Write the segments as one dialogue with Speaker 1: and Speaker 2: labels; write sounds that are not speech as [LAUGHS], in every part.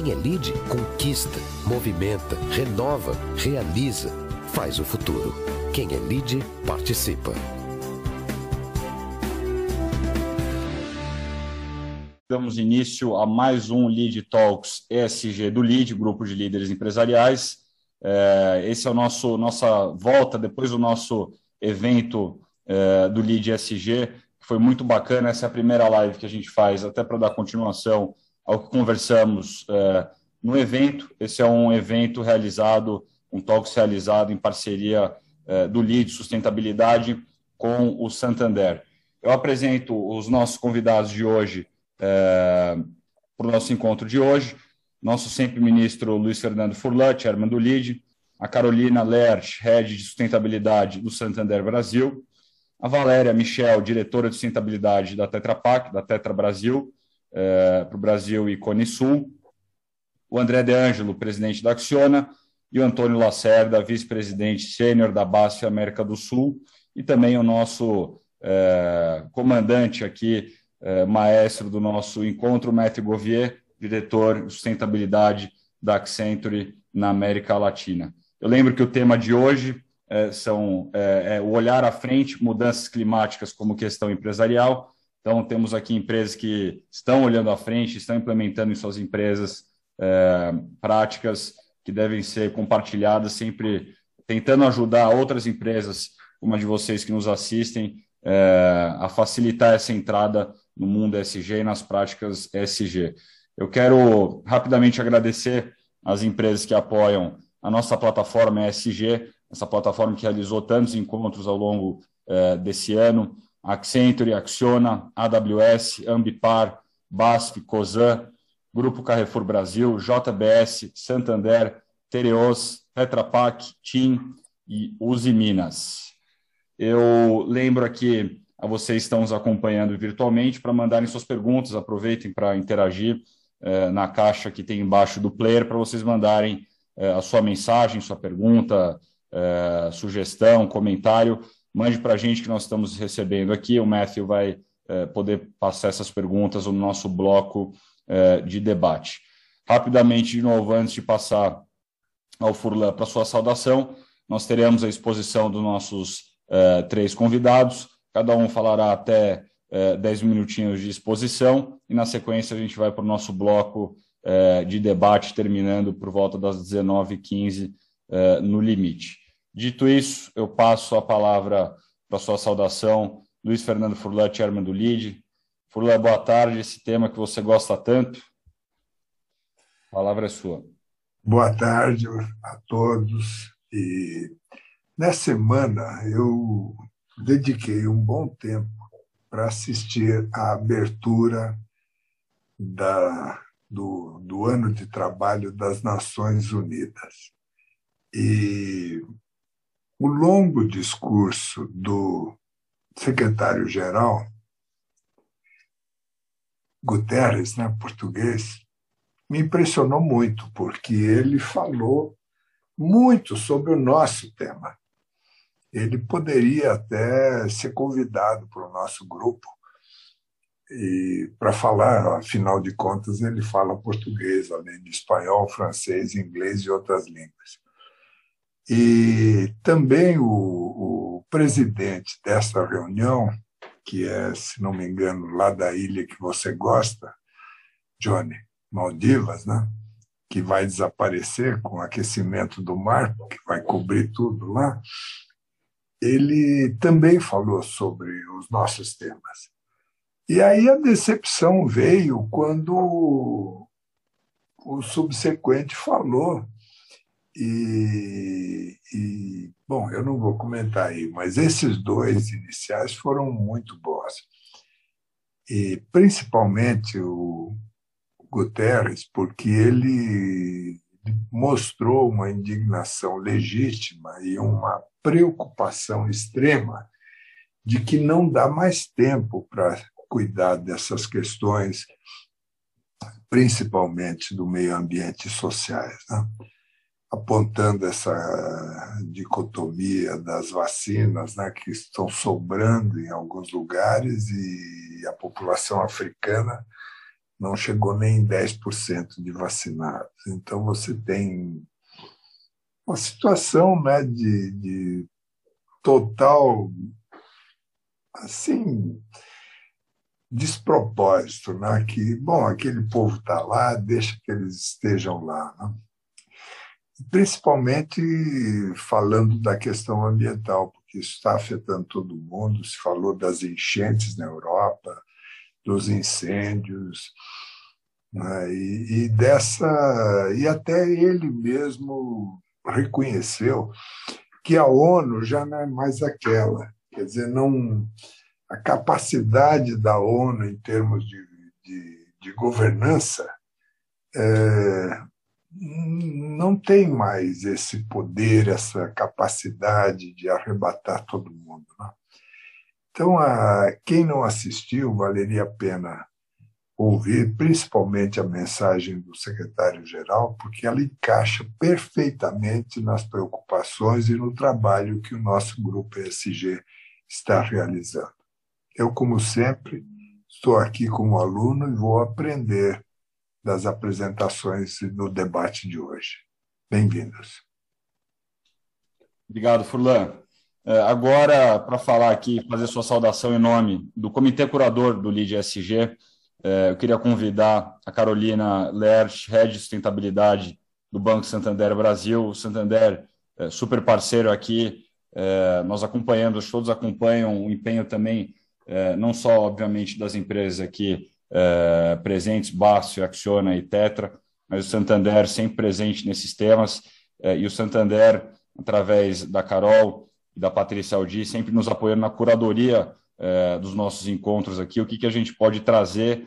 Speaker 1: Quem é lead conquista, movimenta, renova, realiza, faz o futuro. Quem é lead participa.
Speaker 2: Damos início a mais um Lead Talks ESG do Lead, grupo de líderes empresariais. É, esse é o nosso nossa volta depois do nosso evento é, do Lead ESG, que foi muito bacana. Essa é a primeira live que a gente faz, até para dar continuação ao que conversamos é, no evento. Esse é um evento realizado, um talks realizado em parceria do Lead Sustentabilidade com o Santander. Eu apresento os nossos convidados de hoje para o nosso encontro de hoje nosso sempre ministro Luiz Fernando Furlan, chairman do LID, a Carolina Lerch, head de sustentabilidade do Santander Brasil, a Valéria Michel, diretora de sustentabilidade da Tetra Pak, da Tetra Brasil, eh, para o Brasil e Cone Sul, o André De Angelo, presidente da Acciona, e o Antônio Lacerda, vice-presidente sênior da BASF América do Sul, e também o nosso eh, comandante aqui, eh, maestro do nosso encontro, Matthew Govier, diretor de sustentabilidade da Accenture na América Latina. Eu lembro que o tema de hoje é, são é, é, o olhar à frente, mudanças climáticas como questão empresarial. Então, temos aqui empresas que estão olhando à frente, estão implementando em suas empresas é, práticas que devem ser compartilhadas, sempre tentando ajudar outras empresas, como a de vocês que nos assistem, é, a facilitar essa entrada no mundo SG e nas práticas SG. Eu quero rapidamente agradecer as empresas que apoiam a nossa plataforma ESG, essa plataforma que realizou tantos encontros ao longo eh, desse ano, Accenture, Acciona, AWS, Ambipar, BASF, COSAN, Grupo Carrefour Brasil, JBS, Santander, Tereos, Tetra Pak, TIM e Uzi Minas. Eu lembro aqui a vocês que estão nos acompanhando virtualmente para mandarem suas perguntas, aproveitem para interagir é, na caixa que tem embaixo do player para vocês mandarem é, a sua mensagem, sua pergunta, é, sugestão, comentário. Mande para a gente que nós estamos recebendo aqui. O Matthew vai poder passar essas perguntas no nosso bloco de debate. Rapidamente, de novo, antes de passar ao Furlan para sua saudação, nós teremos a exposição dos nossos três convidados. Cada um falará até é, 10 minutinhos de exposição e, na sequência, a gente vai para o nosso bloco é, de debate, terminando por volta das 19h15 é, no limite. Dito isso, eu passo a palavra para sua saudação, Luiz Fernando Furlan, chairman do LID. Furlan, boa tarde. Esse tema que você gosta tanto, a palavra é sua.
Speaker 3: Boa tarde a todos. E nessa semana eu dediquei um bom tempo para assistir à abertura da, do, do ano de trabalho das Nações Unidas. E o longo discurso do secretário-geral, Guterres, né, português, me impressionou muito, porque ele falou muito sobre o nosso tema ele poderia até ser convidado para o nosso grupo e para falar, afinal de contas, ele fala português, além de espanhol, francês, inglês e outras línguas. E também o, o presidente desta reunião, que é, se não me engano, lá da ilha que você gosta, Johnny, Maldivas, né? que vai desaparecer com o aquecimento do mar, que vai cobrir tudo lá, ele também falou sobre os nossos temas. E aí a decepção veio quando o subsequente falou. E, e, bom, eu não vou comentar aí, mas esses dois iniciais foram muito bons. E principalmente o Guterres, porque ele mostrou uma indignação legítima e uma preocupação extrema de que não dá mais tempo para cuidar dessas questões, principalmente do meio ambiente e sociais, né? Apontando essa dicotomia das vacinas, né, que estão sobrando em alguns lugares e a população africana não chegou nem em 10% de vacinados. Então, você tem uma situação né, de, de total assim despropósito, né? que, bom, aquele povo está lá, deixa que eles estejam lá. Né? Principalmente falando da questão ambiental, porque isso está afetando todo mundo, se falou das enchentes na Europa, dos incêndios, né? e, e dessa e até ele mesmo reconheceu que a ONU já não é mais aquela, quer dizer, não a capacidade da ONU em termos de, de, de governança é, não tem mais esse poder, essa capacidade de arrebatar todo mundo. Né? Então, a, quem não assistiu, valeria a pena ouvir, principalmente a mensagem do secretário-geral, porque ela encaixa perfeitamente nas preocupações e no trabalho que o nosso grupo ESG está realizando. Eu, como sempre, estou aqui como aluno e vou aprender das apresentações no debate de hoje. Bem-vindos.
Speaker 2: Obrigado, Furlan. É, agora, para falar aqui, fazer sua saudação em nome do Comitê Curador do LID SG, é, eu queria convidar a Carolina Lerch, Head de Sustentabilidade do Banco Santander Brasil. O Santander, é, super parceiro aqui, nós acompanhamos, todos acompanham o empenho também não só, obviamente, das empresas aqui é, presentes, Bácio, Acciona e Tetra, mas o Santander sempre presente nesses temas, é, e o Santander, através da Carol e da Patrícia Aldi, sempre nos apoiando na curadoria é, dos nossos encontros aqui, o que, que a gente pode trazer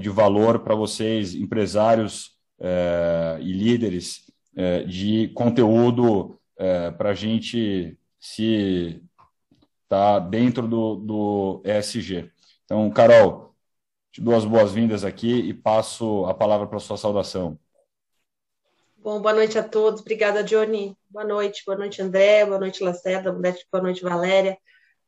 Speaker 2: de valor para vocês, empresários e líderes, de conteúdo para a gente se tá dentro do, do ESG. Então, Carol, te dou as boas-vindas aqui e passo a palavra para a sua saudação.
Speaker 4: Bom, boa noite a todos. Obrigada, Johnny. Boa noite. Boa noite, André. Boa noite, Lacerda. Boa noite, Valéria.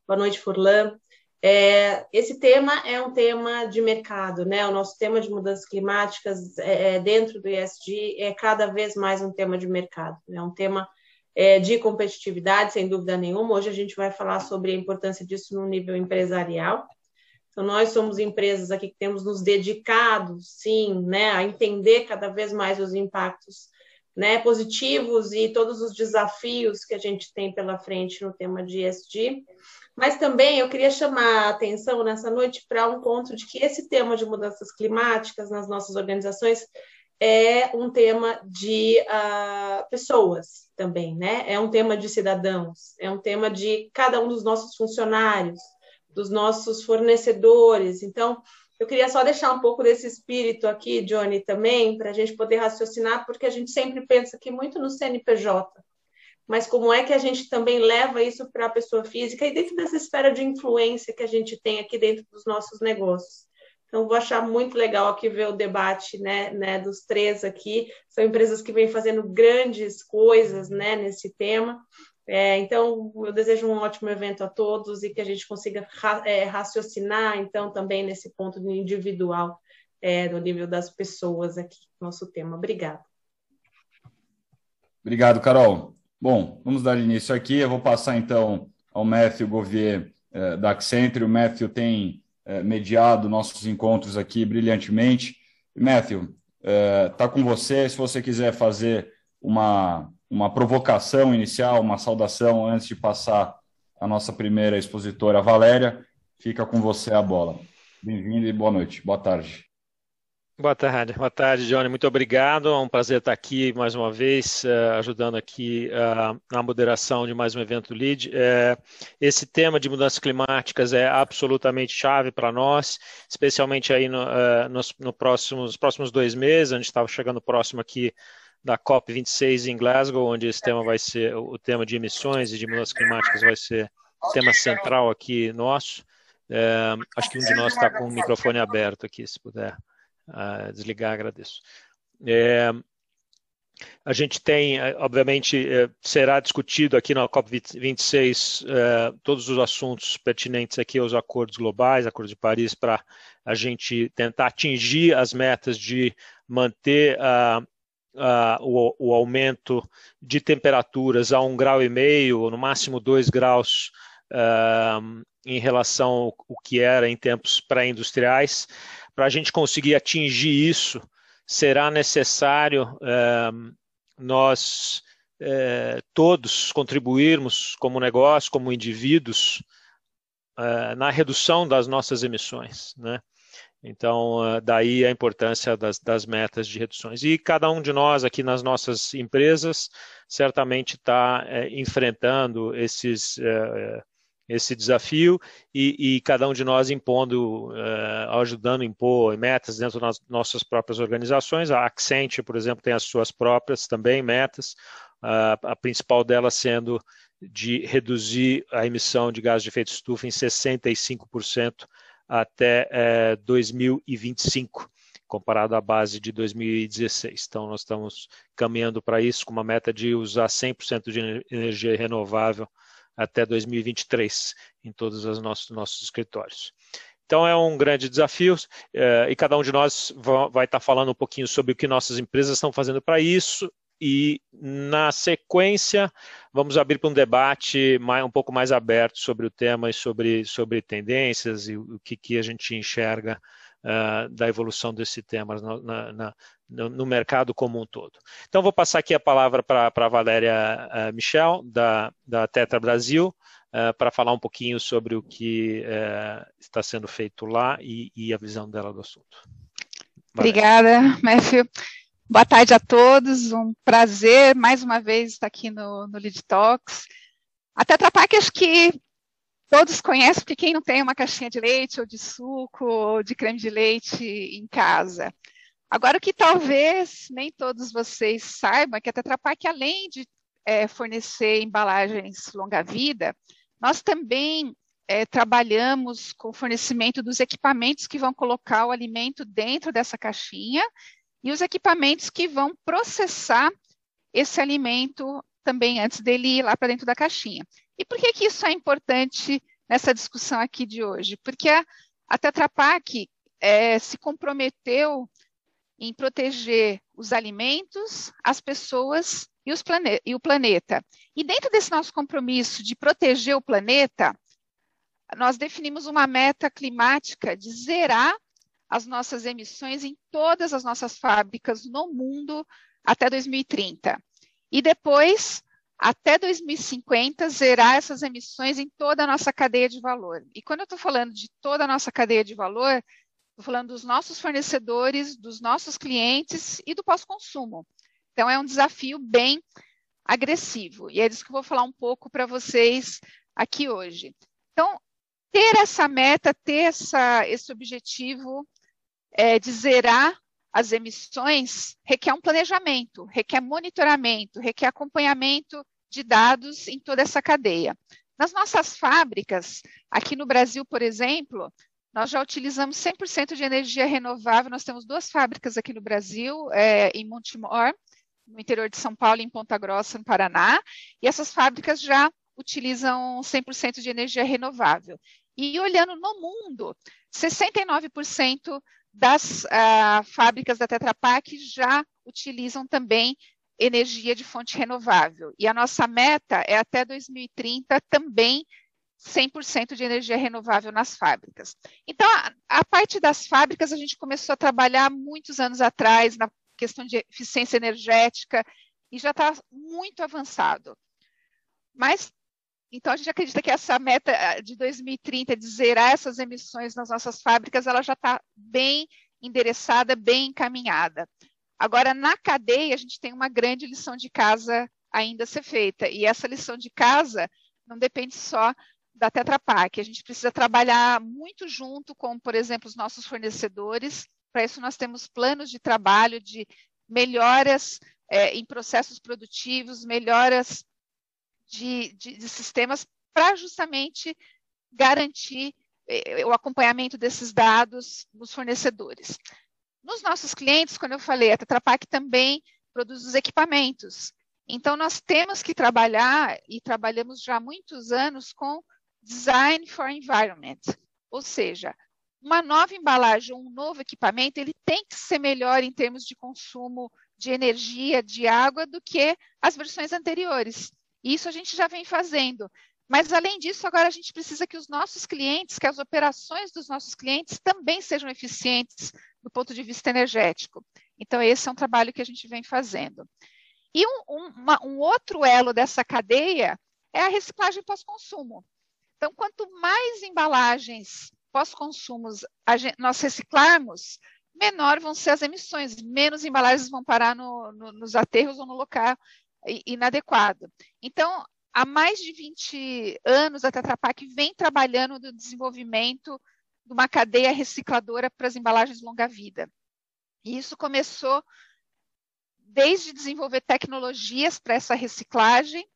Speaker 4: Boa noite, Furlan. É, esse tema é um tema de mercado, né? O nosso tema de mudanças climáticas é, é dentro do ESG é cada vez mais um tema de mercado. É um tema é, de competitividade, sem dúvida nenhuma. Hoje a gente vai falar sobre a importância disso no nível empresarial. Então, nós somos empresas aqui que temos nos dedicado, sim, né, a entender cada vez mais os impactos né, positivos e todos os desafios que a gente tem pela frente no tema de ESG. Mas também eu queria chamar a atenção nessa noite para um ponto de que esse tema de mudanças climáticas nas nossas organizações é um tema de uh, pessoas também, né? É um tema de cidadãos, é um tema de cada um dos nossos funcionários, dos nossos fornecedores. Então, eu queria só deixar um pouco desse espírito aqui, Johnny, também, para a gente poder raciocinar, porque a gente sempre pensa aqui muito no CNPJ, mas como é que a gente também leva isso para a pessoa física e dentro dessa esfera de influência que a gente tem aqui dentro dos nossos negócios. Então, vou achar muito legal aqui ver o debate né, né, dos três aqui. São empresas que vêm fazendo grandes coisas né, nesse tema. É, então, eu desejo um ótimo evento a todos e que a gente consiga ra é, raciocinar, então, também nesse ponto individual, é, no nível das pessoas aqui, nosso tema. Obrigada.
Speaker 2: Obrigado, Carol. Bom, vamos dar início aqui. Eu vou passar, então, ao Matthew Gouvier, é, da Accenture. O Matthew tem é, mediado nossos encontros aqui brilhantemente. Matthew, está é, com você. Se você quiser fazer uma, uma provocação inicial, uma saudação antes de passar a nossa primeira expositora, Valéria, fica com você a bola. Bem-vindo e boa noite. Boa tarde.
Speaker 5: Boa tarde, boa tarde, Johnny. Muito obrigado. É um prazer estar aqui mais uma vez, uh, ajudando aqui uh, na moderação de mais um evento LEAD. Uh, esse tema de mudanças climáticas é absolutamente chave para nós, especialmente aí no, nos, no próximos, nos próximos dois meses. A gente estava chegando próximo aqui da COP26 em Glasgow, onde esse tema vai ser o tema de emissões e de mudanças climáticas vai ser tema central aqui nosso. acho que um de nós está com o microfone aberto aqui, se puder desligar, agradeço. É, a gente tem, eh, obviamente, eh, será discutido aqui na COP26 todos os assuntos pertinentes aqui aos acordos globais, Acordo de Paris, para a gente tentar atingir as metas de manter uh, uh, o, o, aumento de temperaturas a um grau e meio, no máximo dois graus, uh, em relação ao, ao que era em tempos pré-industriais. Para a gente conseguir atingir isso, será necessário nós eh, todos contribuirmos como negócio, como indivíduos, na redução das nossas emissões, né? Então, eh, daí a importância das, das, metas de reduções. E cada um de nós aqui nas nossas empresas certamente está é, enfrentando esses, é, esse desafio e, e, cada um de nós impondo, é, ajudando a impor metas dentro das nossas próprias organizações. A Accent, por exemplo, tem as suas próprias também metas, a, a principal delas sendo de reduzir a emissão de gás de efeito estufa em 65% até é, 2025, comparado à base de 2016. Então, nós estamos caminhando para isso com uma meta de usar 100% de energia renovável até 2023 em todos os nossos, nossos escritórios. Então é um grande desafio é, e cada um de nós vai estar falando um pouquinho sobre o que nossas empresas estão fazendo para isso e na sequência vamos abrir para um debate mais, um pouco mais aberto sobre o tema e sobre, sobre tendências e o que, que a gente enxerga uh, da evolução desse tema na, na, no, mercado como um todo. Então vou passar aqui a palavra para a Valéria uh, Michel, da, da Tetra Brasil, uh, para falar um pouquinho sobre o que está sendo feito lá e, e, a visão dela do assunto.
Speaker 6: Valéria. Obrigada, Matthew. Boa tarde a todos, um prazer mais uma vez estar aqui no, no Lead Talks. A Tetra Pak acho que todos conhecem, porque quem não tem uma caixinha de leite ou de suco ou de creme de leite em casa. Agora, o que talvez nem todos vocês saibam é que a Tetra Pak, além de é, fornecer embalagens longa-vida, nós também é, trabalhamos com o fornecimento dos equipamentos que vão colocar o alimento dentro dessa caixinha e os equipamentos que vão processar esse alimento também antes dele ir lá para dentro da caixinha. E por que, que isso é importante nessa discussão aqui de hoje? Porque a, a Tetra Pak é, se comprometeu em proteger os alimentos, as pessoas e, plane e o planeta. E dentro desse nosso compromisso de proteger o planeta, nós definimos uma meta climática de zerar as nossas emissões em todas as nossas fábricas no mundo até 2030. E depois, até 2050, zerar essas emissões em toda a nossa cadeia de valor. E quando eu estou falando de toda a nossa cadeia de valor, estou falando dos nossos fornecedores, dos nossos clientes e do pós-consumo. Então, é um desafio bem agressivo. E é disso que eu vou falar um pouco para vocês aqui hoje. Então, ter essa meta, ter essa, esse objetivo é, de zerar as emissões requer um planejamento, requer monitoramento, requer acompanhamento de dados em toda essa cadeia. Nas nossas fábricas, aqui no Brasil, por exemplo, nós já utilizamos 100% de energia renovável. Nós temos duas fábricas aqui no Brasil, é, em Montemor, no interior de São Paulo, em Ponta Grossa, no Paraná, e essas fábricas já utilizam 100% de energia renovável. E olhando no mundo, 69% das uh, fábricas da Tetra Pak já utilizam também energia de fonte renovável. E a nossa meta é até 2030 também 100% de energia renovável nas fábricas. Então, a, a, parte das fábricas, a gente começou a trabalhar muitos anos atrás na questão de eficiência energética e já está muito avançado. Mas então, a gente acredita que essa meta eh, de 2030 de zerar essas emissões nas nossas fábricas, ela já está bem endereçada, bem encaminhada. Agora, na cadeia, a gente tem uma grande lição de casa ainda a ser feita. E essa lição de casa não depende só da Tetra Pak. A gente precisa trabalhar muito junto com, por exemplo, os nossos fornecedores. Para isso, nós temos planos de trabalho de melhoras é, em processos produtivos, melhoras de, de, de sistemas para justamente garantir eh, o acompanhamento desses dados nos fornecedores. Nos nossos clientes, quando eu falei, a Tetra Pak também produz os equipamentos. Então, nós temos que trabalhar, e trabalhamos já há muitos anos, com Design for Environment, ou seja, uma nova embalagem, um novo equipamento, ele tem que ser melhor em termos de consumo de energia, de água, do que as versões anteriores. Isso a gente já vem fazendo. Mas, além disso, agora a gente precisa que os nossos clientes, que as operações dos nossos clientes também sejam eficientes do ponto de vista energético. Então, esse é um trabalho que a gente vem fazendo. E um, um, uma, um outro elo dessa cadeia é a reciclagem pós-consumo. Então, quanto mais embalagens pós-consumos nós reciclarmos, menor vão ser as emissões, menos embalagens vão parar no, no, nos aterros ou no local inadequado. Então, há mais de 20 anos, a Tetra Pak vem trabalhando no desenvolvimento de uma cadeia recicladora para as embalagens longa-vida. E isso começou desde desenvolver tecnologias para essa reciclagem,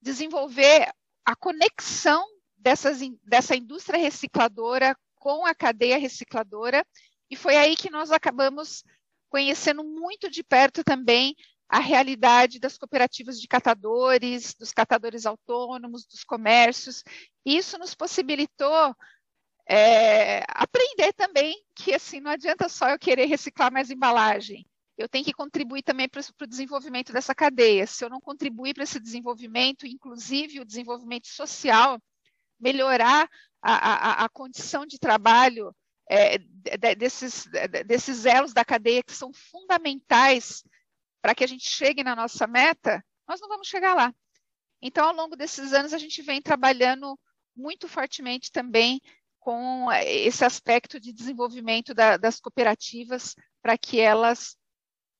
Speaker 6: desenvolver a conexão dessas, dessa indústria recicladora com a cadeia recicladora, e foi aí que nós acabamos conhecendo muito de perto também a realidade das cooperativas de catadores, dos catadores autônomos, dos comércios. Isso nos possibilitou é, aprender também que assim não adianta só eu querer reciclar mais embalagem. Eu tenho que contribuir também para o desenvolvimento dessa cadeia. Se eu não contribuir para esse desenvolvimento, inclusive o desenvolvimento social, melhorar a, a, a condição de trabalho é, desses, desses elos da cadeia que são fundamentais para que a gente chegue na nossa meta, nós não vamos chegar lá. Então, ao longo desses anos, a gente vem trabalhando muito fortemente também com esse aspecto de desenvolvimento da, das cooperativas para que elas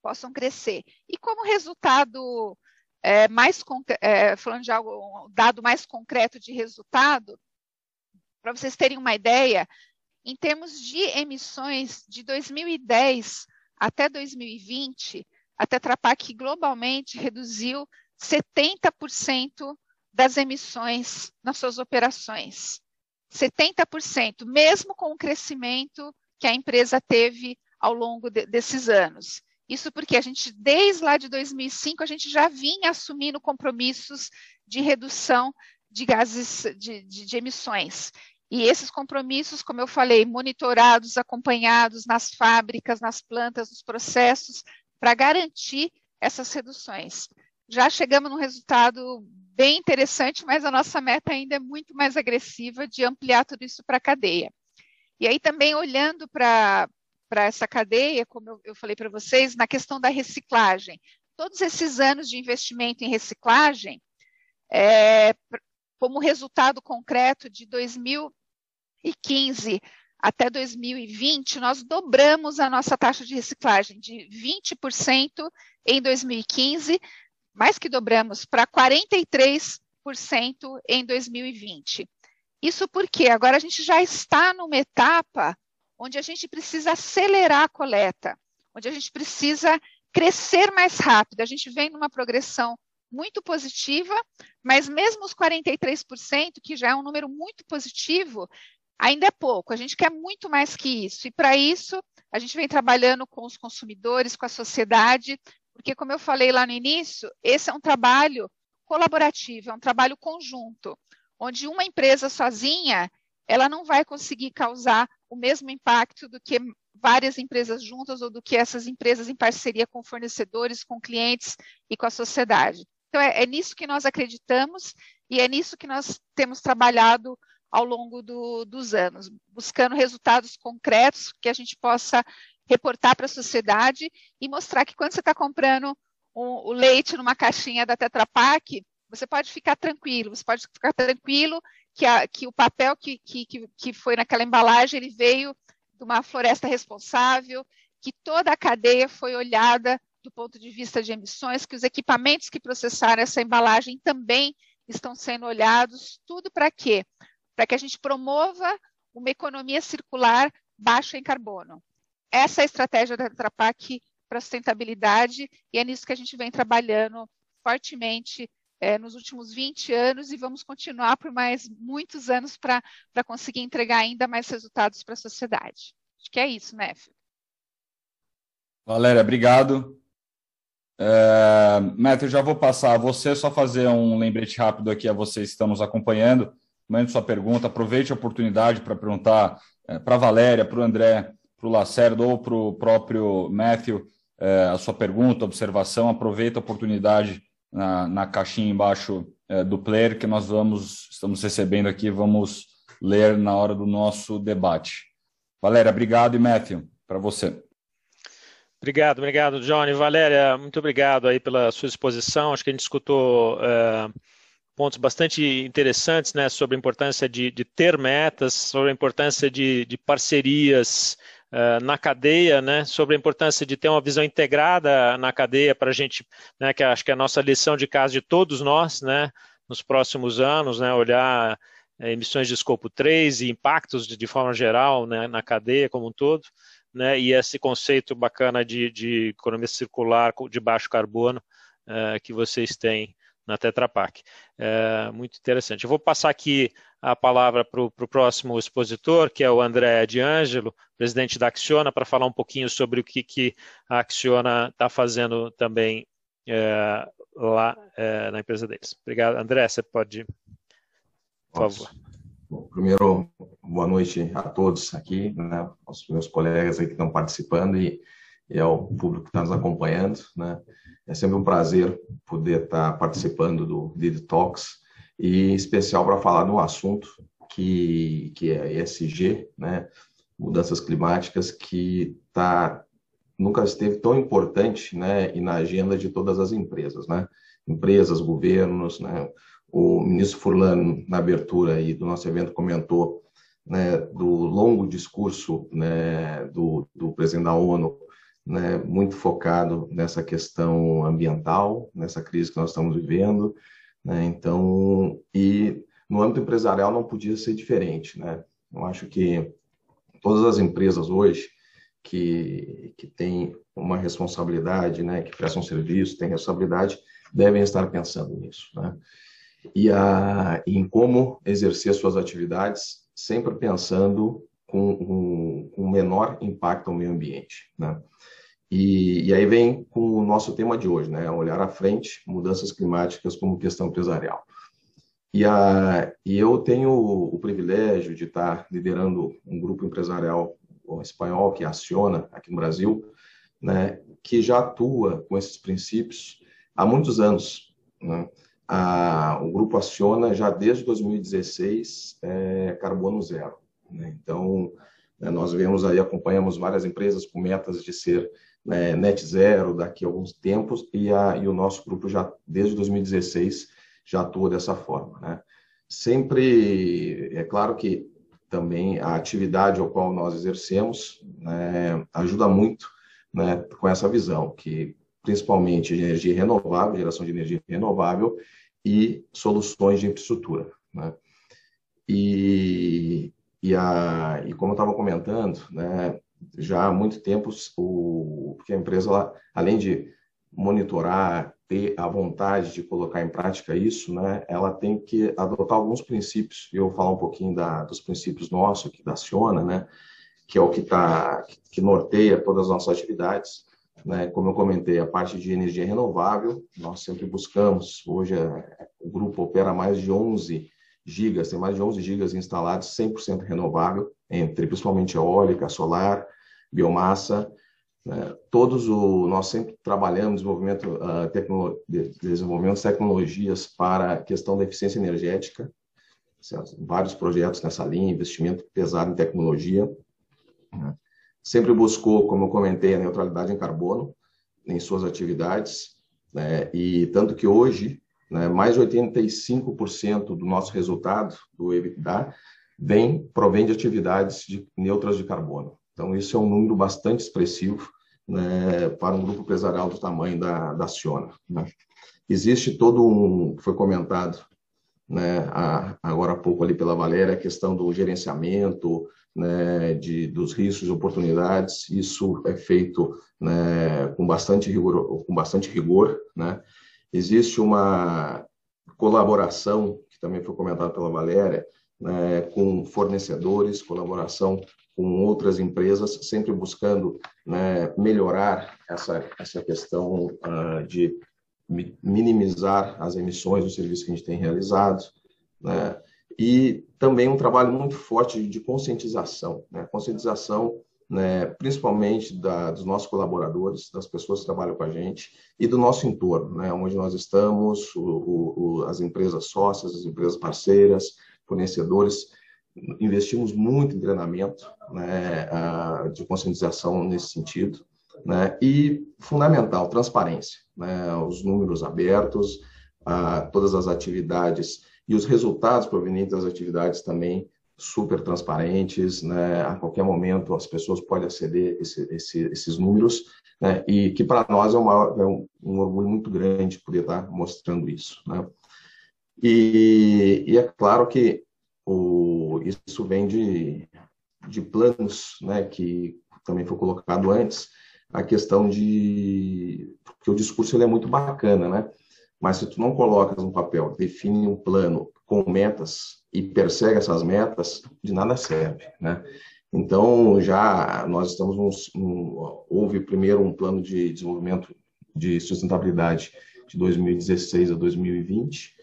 Speaker 6: possam crescer. E como resultado é, mais é, falando de algo, um dado mais concreto de resultado, para vocês terem uma ideia, em termos de emissões de 2010 até 2020, a Tetra Pak globalmente reduziu 70% das emissões nas suas operações. 70%, mesmo com o crescimento que a empresa teve ao longo de, desses anos. Isso porque a gente, desde lá de 2005, a gente já vinha assumindo compromissos de redução de gases de, de, de emissões. E esses compromissos, como eu falei, monitorados, acompanhados nas fábricas, nas plantas, nos processos, para garantir essas reduções. Já chegamos num resultado bem interessante, mas a nossa meta ainda é muito mais agressiva de ampliar tudo isso para a cadeia. E aí também olhando para essa cadeia, como eu, eu falei para vocês, na questão da reciclagem. Todos esses anos de investimento em reciclagem, é, como resultado concreto de 2015 até 2020, nós dobramos a nossa taxa de reciclagem de 20% em 2015, mais que dobramos, para 43% em 2020. Isso porque agora a gente já está numa etapa onde a gente precisa acelerar a coleta, onde a gente precisa crescer mais rápido. A gente vem numa progressão muito positiva, mas mesmo os 43%, que já é um número muito positivo, ainda é pouco, a gente quer muito mais que isso. E para isso, a gente vem trabalhando com os consumidores, com a sociedade, porque, como eu falei lá no início, esse é um trabalho colaborativo, é um trabalho conjunto, onde uma empresa sozinha ela não vai conseguir causar o mesmo impacto do que várias empresas juntas ou do que essas empresas em parceria com fornecedores, com clientes e com a sociedade. Então, é, é nisso que nós acreditamos e é nisso que nós temos trabalhado ao longo do, dos anos, buscando resultados concretos que a gente possa reportar para a sociedade e mostrar que quando você está comprando o, o, leite numa caixinha da Tetra Pak, você pode ficar tranquilo, você pode ficar tranquilo que, a, que o papel que, que, que foi naquela embalagem ele veio de uma floresta responsável, que toda a cadeia foi olhada do ponto de vista de emissões, que os equipamentos que processaram essa embalagem também estão sendo olhados, tudo para quê? Para que a gente promova uma economia circular baixa em carbono. Essa é a estratégia da Tetra para sustentabilidade e é nisso que a gente vem trabalhando fortemente é, nos últimos 20 anos e vamos continuar por mais muitos anos para conseguir entregar ainda mais resultados para a sociedade. Acho que é isso, Nef.
Speaker 2: Valéria, obrigado. É, já vou passar a você, só fazer um lembrete rápido aqui a vocês que estão nos acompanhando. Mande sua pergunta, aproveite a oportunidade para perguntar é, para a Valéria, para o André, para o Lacerdo ou para o próprio Matthew é, a sua pergunta, observação. Aproveita a oportunidade na, na caixinha embaixo é, do player que nós vamos, estamos recebendo aqui, vamos ler na hora do nosso debate. Valéria, obrigado e Matthew, para você.
Speaker 5: Obrigado, obrigado, Johnny. Valéria, muito obrigado aí pela sua exposição. Acho que a gente escutou é, pontos bastante interessantes né, sobre a importância de, de ter metas, sobre a importância de, de parcerias é, na cadeia, né, sobre a importância de ter uma visão integrada na cadeia para a gente, né, que acho que é a nossa lição de casa de todos nós, né, nos próximos anos, né, olhar é, emissões de escopo 3 e impactos de, de forma geral né, na cadeia como um todo né, e esse conceito bacana de, de economia circular de baixo carbono é, que vocês têm na Tetra Pak. É, muito interessante. Eu vou passar aqui a palavra para o próximo expositor, que é o André D'Angelo, presidente da Acciona, para falar um pouquinho sobre o que, que a Acciona está fazendo também é, lá é, na empresa deles. Obrigado. André, você pode, por Nossa. favor.
Speaker 7: Bom, primeiro, boa noite a todos aqui, né, aos meus colegas aí que estão participando e, e ao público que está nos acompanhando. Né. É sempre um prazer poder estar tá participando do Lead Talks e em especial para falar de um assunto que, que é ESG, né, mudanças climáticas, que tá, nunca esteve tão importante né, e na agenda de todas as empresas, né, empresas, governos, né, o ministro Furlan, na abertura aí do nosso evento, comentou né, do longo discurso né, do, do presidente da ONU, né, muito focado nessa questão ambiental, nessa crise que nós estamos vivendo. Né, então, e no âmbito empresarial não podia ser diferente. Né? Eu acho que todas as empresas hoje que, que têm uma responsabilidade, né, que prestam serviço, têm responsabilidade, devem estar pensando nisso. Né? e a, em como exercer suas atividades, sempre pensando com um, um menor impacto ao meio ambiente. Né? E, e, aí vem com o nosso tema de hoje, né? olhar à frente, mudanças climáticas como questão empresarial. E, a, e eu tenho o, privilégio de estar liderando um grupo empresarial espanhol que aciona aqui no Brasil, né, que já atua com esses princípios há muitos anos. Né? a, o grupo aciona já desde 2016 é, carbono zero. Né? Então, né, nós vemos aí, acompanhamos várias empresas com metas de ser né, net zero daqui a alguns tempos e, a, e o nosso grupo já desde 2016 já atua dessa forma. Né? Sempre, é claro que também a atividade ao qual nós exercemos né, ajuda muito né, com essa visão, que principalmente energia renovável, geração de energia renovável e soluções de infraestrutura. Né? E, e, a, e como eu estava comentando, né, já há muito tempo, o, porque a empresa, ela, além de monitorar, ter a vontade de colocar em prática isso, né, ela tem que adotar alguns princípios. Eu vou falar um pouquinho da, dos princípios nossos, que da Ciona, né, que é o que, tá, que norteia todas as nossas atividades. Né? Como eu comentei, a parte de energia renovável, nós sempre buscamos. Hoje é, o grupo opera mais de 11 gigas, tem mais de 11 gigas instalados, 100% renovável, entre principalmente eólica, solar, biomassa. Né? Todos o nós sempre trabalhamos desenvolvimento, uh, tecno, desenvolvimento de tecnologias para a questão da eficiência energética, certo? vários projetos nessa linha, investimento pesado em tecnologia. Né? sempre buscou, como eu comentei, a neutralidade em carbono em suas atividades, né? e tanto que hoje, né, mais de 85% do nosso resultado, do EBITDA, vem, provém de atividades de, neutras de carbono. Então, isso é um número bastante expressivo né, para um grupo empresarial do tamanho da, da Ciona. Né? Existe todo um, foi comentado né, a, agora há pouco ali pela Valéria, a questão do gerenciamento, né, de, dos riscos e oportunidades. Isso é feito né, com bastante rigor, com bastante rigor. Né? Existe uma colaboração, que também foi comentado pela Valéria, né, com fornecedores, colaboração com outras empresas, sempre buscando né, melhorar essa, essa questão uh, de minimizar as emissões do serviço que a gente tem realizado, né? e também um trabalho muito forte de conscientização, né? conscientização né, principalmente da, dos nossos colaboradores, das pessoas que trabalham com a gente e do nosso entorno, né, onde nós estamos, o, o, as empresas sócias, as empresas parceiras, fornecedores, investimos muito em treinamento né, de conscientização nesse sentido, né, e fundamental, transparência, né, os números abertos, todas as atividades e os resultados provenientes das atividades também super transparentes, né? a qualquer momento as pessoas podem aceder esse, esse, esses números, né? e que para nós é, uma, é um, um, orgulho muito grande poder estar mostrando isso. Né? E, e, é claro que o, isso vem de, de planos né? que também foi colocado antes, a questão de que o discurso ele é muito bacana, né? Mas se tu não colocas um papel, define um plano com metas e persegue essas metas, de nada serve, né? Então, já nós estamos um, houve primeiro um plano de desenvolvimento de sustentabilidade de 2016 a 2020,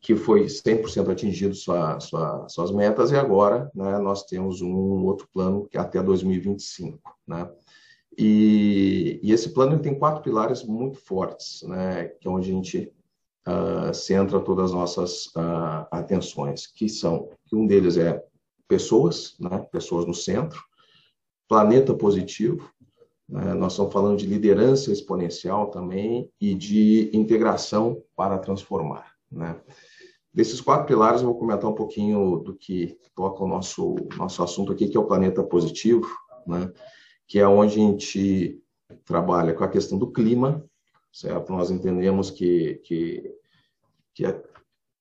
Speaker 7: que foi 100% atingido sua, sua, suas metas, e agora né, nós temos um outro plano que é até 2025. Né? E, e esse plano tem quatro pilares muito fortes, né, que é onde a gente uh, centra todas as nossas uh, atenções, que são, que um deles é pessoas, né, pessoas no centro, planeta positivo, né, nós estamos falando de liderança exponencial também e de integração para transformar. Né. Desses quatro pilares, eu vou comentar um pouquinho do que toca o nosso, nosso assunto aqui, que é o planeta positivo, né, que é onde a gente trabalha com a questão do clima, certo? Nós entendemos que, que, que é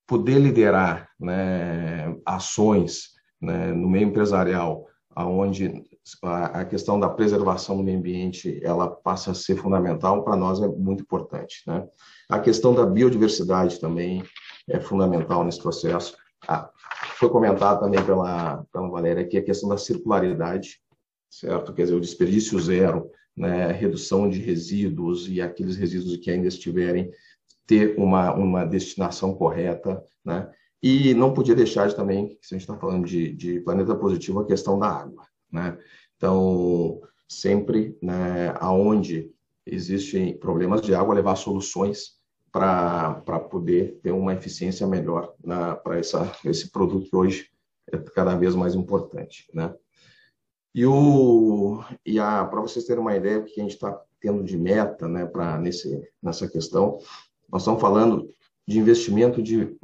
Speaker 7: poder liderar né, ações né, no meio empresarial, aonde a, a, questão da preservação do meio ambiente ela passa a ser fundamental para nós é muito importante, né? A questão da biodiversidade também é fundamental nesse processo. Ah, foi comentado também pela, pela Valéria aqui a questão da circularidade, certo? Quer dizer, o desperdício zero né, redução de resíduos e aqueles resíduos que ainda estiverem ter uma, uma destinação correta, né? E não podia deixar de também, se a gente está falando de, de planeta positivo, a questão da água, né? Então, sempre, né, aonde existem problemas de água, levar soluções para poder ter uma eficiência melhor para esse produto que hoje é cada vez mais importante, né? E, o, e para vocês terem uma ideia do que a gente está tendo de meta né, pra, nesse, nessa questão, nós estamos falando de investimento de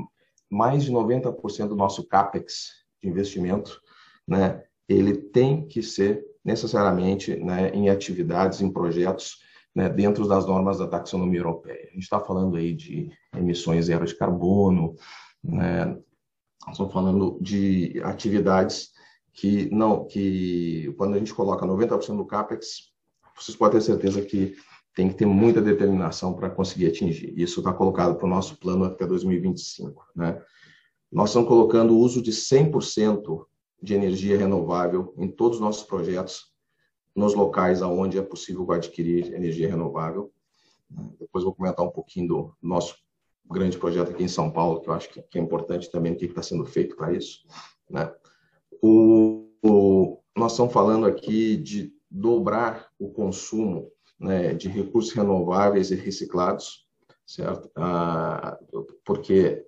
Speaker 7: mais de 90% do nosso CAPEX de investimento, né, ele tem que ser necessariamente né, em atividades, em projetos né, dentro das normas da taxonomia europeia. A gente está falando aí de emissões zero de carbono, né, estamos falando de atividades que não que quando a gente coloca 90% do capex, vocês podem ter certeza que tem que ter muita determinação para conseguir atingir. Isso está colocado para o nosso plano até 2025, né? Nós estamos colocando o uso de 100% de energia renovável em todos os nossos projetos, nos locais aonde é possível adquirir energia renovável. Depois vou comentar um pouquinho do nosso grande projeto aqui em São Paulo, que eu acho que é importante também o que está sendo feito para isso, né? O, o, nós estamos falando aqui de dobrar o consumo né, de recursos renováveis e reciclados, certo? Ah, porque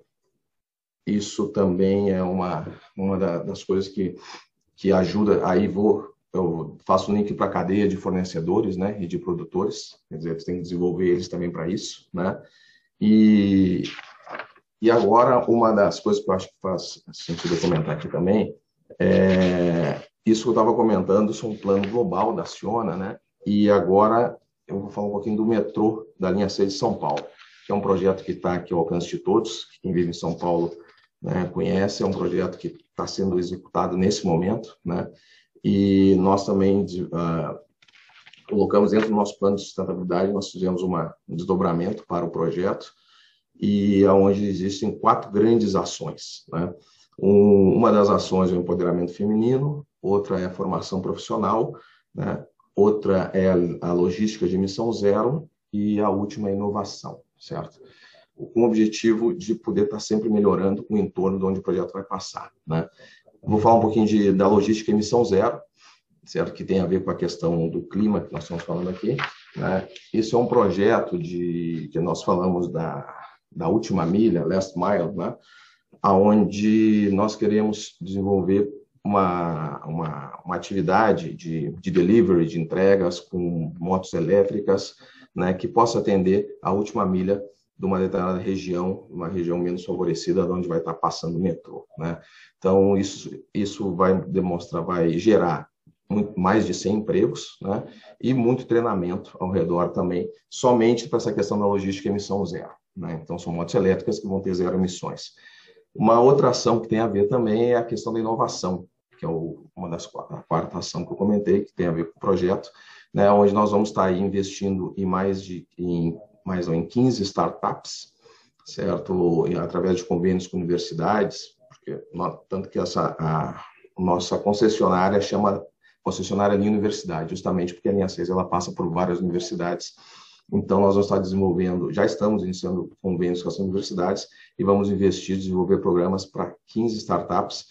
Speaker 7: isso também é uma, uma das coisas que, que ajuda. Aí vou, eu faço um link para a cadeia de fornecedores né, e de produtores, quer dizer, você tem que desenvolver eles também para isso. Né? E, e agora, uma das coisas que eu acho que faz sentido comentar aqui também é, isso que eu estava comentando, isso é um plano global da Ciona, né? E agora eu vou falar um pouquinho do metrô da linha 6 de São Paulo, que é um projeto que está aqui ao alcance de todos. Quem vive em São Paulo né, conhece, é um projeto que está sendo executado nesse momento, né? E nós também uh, colocamos dentro do nosso plano de sustentabilidade, nós fizemos uma, um desdobramento para o projeto, e aonde existem quatro grandes ações, né? Um, uma das ações é o empoderamento feminino, outra é a formação profissional, né? outra é a, a logística de emissão zero e a última é a inovação, certo? Com o objetivo de poder estar sempre melhorando o entorno de onde o projeto vai passar, né? Vou falar um pouquinho de, da logística emissão zero, certo? Que tem a ver com a questão do clima que nós estamos falando aqui. Né? Isso é um projeto de que nós falamos da, da última milha, last mile, né? Aonde nós queremos desenvolver uma, uma, uma atividade de, de delivery, de entregas com motos elétricas, né, que possa atender a última milha de uma determinada região, uma região menos favorecida, onde vai estar passando o metrô. Né? Então, isso, isso vai demonstrar, vai gerar muito, mais de 100 empregos né? e muito treinamento ao redor também, somente para essa questão da logística emissão zero. Né? Então, são motos elétricas que vão ter zero emissões. Uma outra ação que tem a ver também é a questão da inovação, que é o, uma das a quarta ação que eu comentei, que tem a ver com o projeto, né, onde nós vamos estar investindo em mais de em mais ou em 15 startups, certo? E através de convênios com universidades, porque tanto que essa a, nossa concessionária chama concessionária linha universidade, justamente porque a linha 6 ela passa por várias universidades. Então nós vamos estar desenvolvendo, já estamos iniciando convênios com as universidades e vamos investir desenvolver programas para 15 startups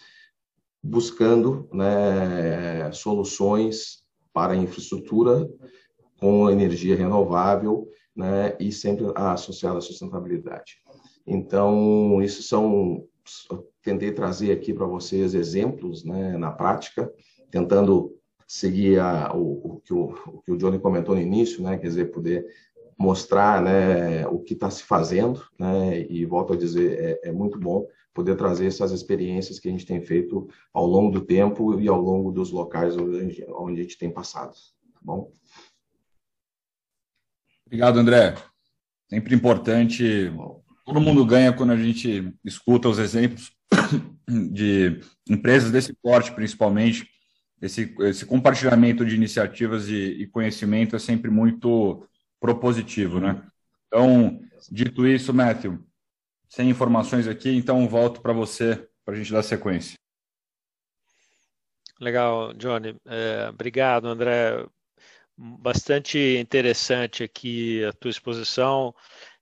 Speaker 7: buscando né, soluções para infraestrutura com energia renovável né, e sempre associada à sustentabilidade. Então, isso são. Tentei trazer aqui para vocês exemplos né, na prática, tentando seguir a, o, o, que o, o que o Johnny comentou no início, né, quer dizer, poder mostrar né, o que está se fazendo, né, e volto a dizer, é, é, muito bom poder trazer essas experiências que a gente tem feito ao longo do tempo e ao longo dos locais onde, onde a gente tem passado. Tá bom?
Speaker 2: Obrigado, André. Sempre importante. Todo mundo ganha quando a gente escuta os exemplos [COUGHS] de empresas desse porte, principalmente. Esse, esse compartilhamento de iniciativas e, e conhecimento é sempre muito propositivo, né? Então, dito isso, Matthew, sem informações aqui, então volto para você para a gente dar sequência.
Speaker 5: Legal, Johnny. É, obrigado, André bastante interessante aqui a tua exposição,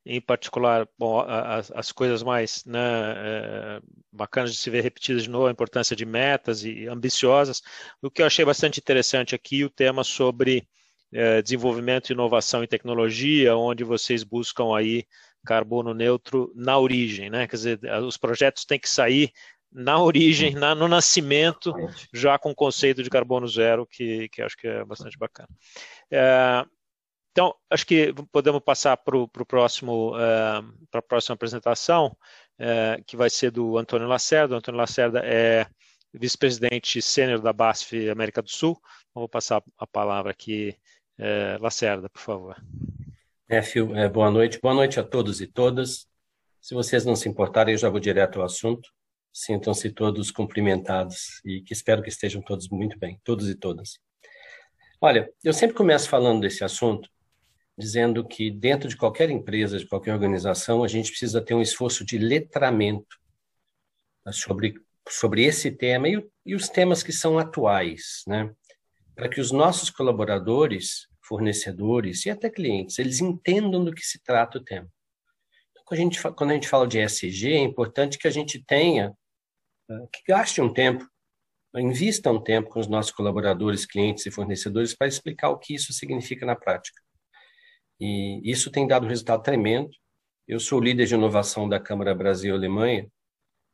Speaker 5: em particular, bom, as, as coisas mais né, é, bacanas de se ver repetidas de novo, a importância de metas e ambiciosas. O que eu achei bastante interessante aqui, o tema sobre é, desenvolvimento, inovação e tecnologia, onde vocês buscam aí carbono neutro na origem, né? Quer dizer, os projetos têm que sair na origem, na, no nascimento, já com o conceito de carbono zero, que, que acho que é bastante bacana. É, então, acho que podemos passar para para a próxima apresentação, é, que vai ser do Antônio Lacerda. O Antônio Lacerda é vice-presidente sênior da BASF América do Sul. Então, vou passar a palavra aqui. É, Lacerda, por favor.
Speaker 8: É, Phil, é, boa noite. Boa noite a todos e todas. Se vocês não se importarem, eu já vou direto ao assunto. Sintam-se todos cumprimentados e que espero que estejam todos muito bem, todos e todas. Olha, eu sempre começo falando desse assunto dizendo que dentro de qualquer empresa, de qualquer organização, a gente precisa ter um esforço de letramento sobre, sobre esse tema e, e os temas que são atuais, né? Para que os nossos colaboradores, fornecedores e até clientes, eles entendam do que se trata o tema. Então, quando a gente, quando a gente fala de ESG, é importante que a gente tenha que gaste um tempo, invista um tempo com os nossos colaboradores, clientes e fornecedores para explicar o que isso significa na prática. E isso tem dado um resultado tremendo. Eu sou líder de inovação da Câmara Brasil-Alemanha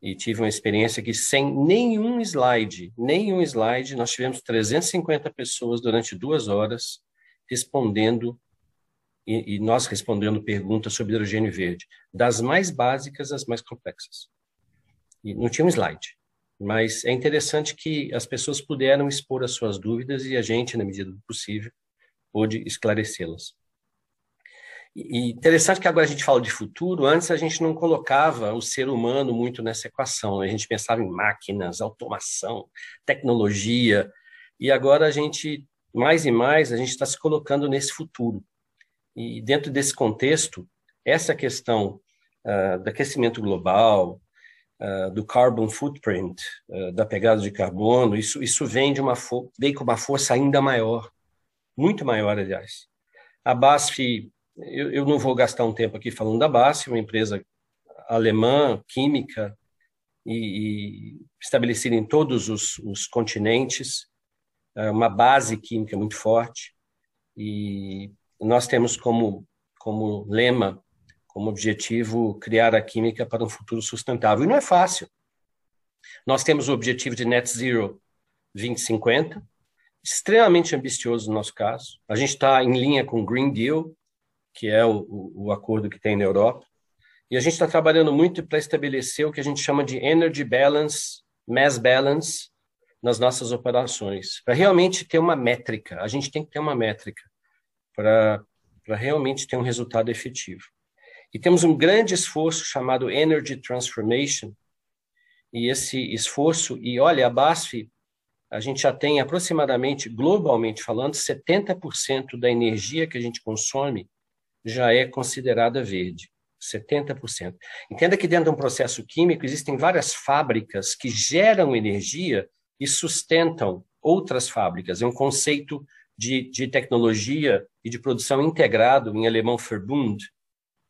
Speaker 8: e tive uma experiência que sem nenhum slide, nenhum slide, nós tivemos 350 pessoas durante duas horas respondendo e, e nós respondendo perguntas sobre hidrogênio verde, das mais básicas às mais complexas. E não tinha um slide. Mas é interessante que as pessoas puderam expor as suas dúvidas e a gente, na medida do possível, pôde esclarecê-las. E interessante que agora a gente fala de futuro, antes a gente não colocava o ser humano muito nessa equação, a gente pensava em máquinas, automação, tecnologia, e agora a gente, mais e mais, a gente está se colocando nesse futuro. E dentro desse contexto, essa questão uh, do aquecimento global, uh, do carbon footprint, uh, da pegada de carbono, isso, isso vem, de uma vem com uma força ainda maior, muito maior, aliás. A BASF, eu, eu não vou gastar um tempo aqui falando da BASF, uma empresa alemã, química, e, e estabelecida em todos os, os continentes, uma base química muito forte, e nós temos como, como lema como objetivo criar a química para um futuro sustentável. E não é fácil. Nós temos o objetivo de net zero 2050, extremamente ambicioso no nosso caso. A gente está em linha com o Green Deal, que é o, o acordo que tem na Europa. E a gente está trabalhando muito para estabelecer o que a gente chama de energy balance, mass balance, nas nossas operações, para realmente ter uma métrica. A gente tem que ter uma métrica para realmente ter um resultado efetivo. E temos um grande esforço chamado Energy Transformation, e esse esforço, e olha, a BASF, a gente já tem aproximadamente, globalmente falando, 70% da energia que a gente consome já é considerada verde. 70%. Entenda que dentro de um processo químico existem várias fábricas que geram energia e sustentam outras fábricas. É um conceito de, de tecnologia e de produção integrado, em alemão Verbund,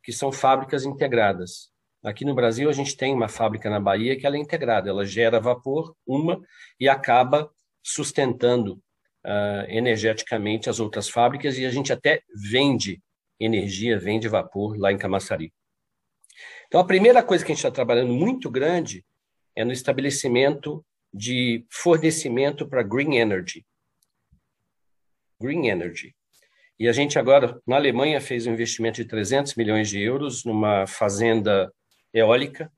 Speaker 8: que são fábricas integradas. Aqui no Brasil, a gente tem uma fábrica na Bahia que ela é integrada, ela gera vapor, uma, e acaba sustentando uh, energeticamente as outras fábricas, e a gente até vende energia, vende vapor lá em Camaçari. Então, a primeira coisa que a gente está trabalhando muito grande é no estabelecimento de fornecimento para green energy. Green energy. E a gente agora, na Alemanha, fez um investimento de 300 milhões de euros numa fazenda eólica.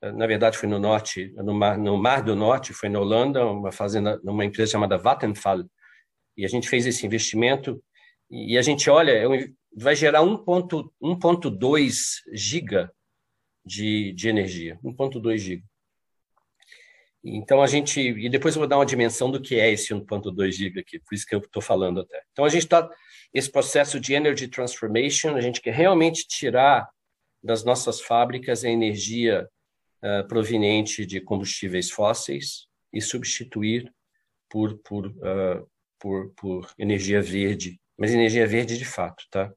Speaker 8: Na verdade, foi no norte, no mar, no mar do Norte, foi na Holanda, uma fazenda, numa empresa chamada Vattenfall. E a gente fez esse investimento e a gente olha, é vai gerar 1.2 giga de, de energia, 1.2 giga. Então a gente e depois eu vou dar uma dimensão do que é esse 1.2 giga aqui, por isso que eu estou falando até. Então a gente está esse processo de energy transformation, a gente quer realmente tirar das nossas fábricas a energia uh, proveniente de combustíveis fósseis e substituir por, por, uh, por, por energia verde, mas energia verde de fato, tá?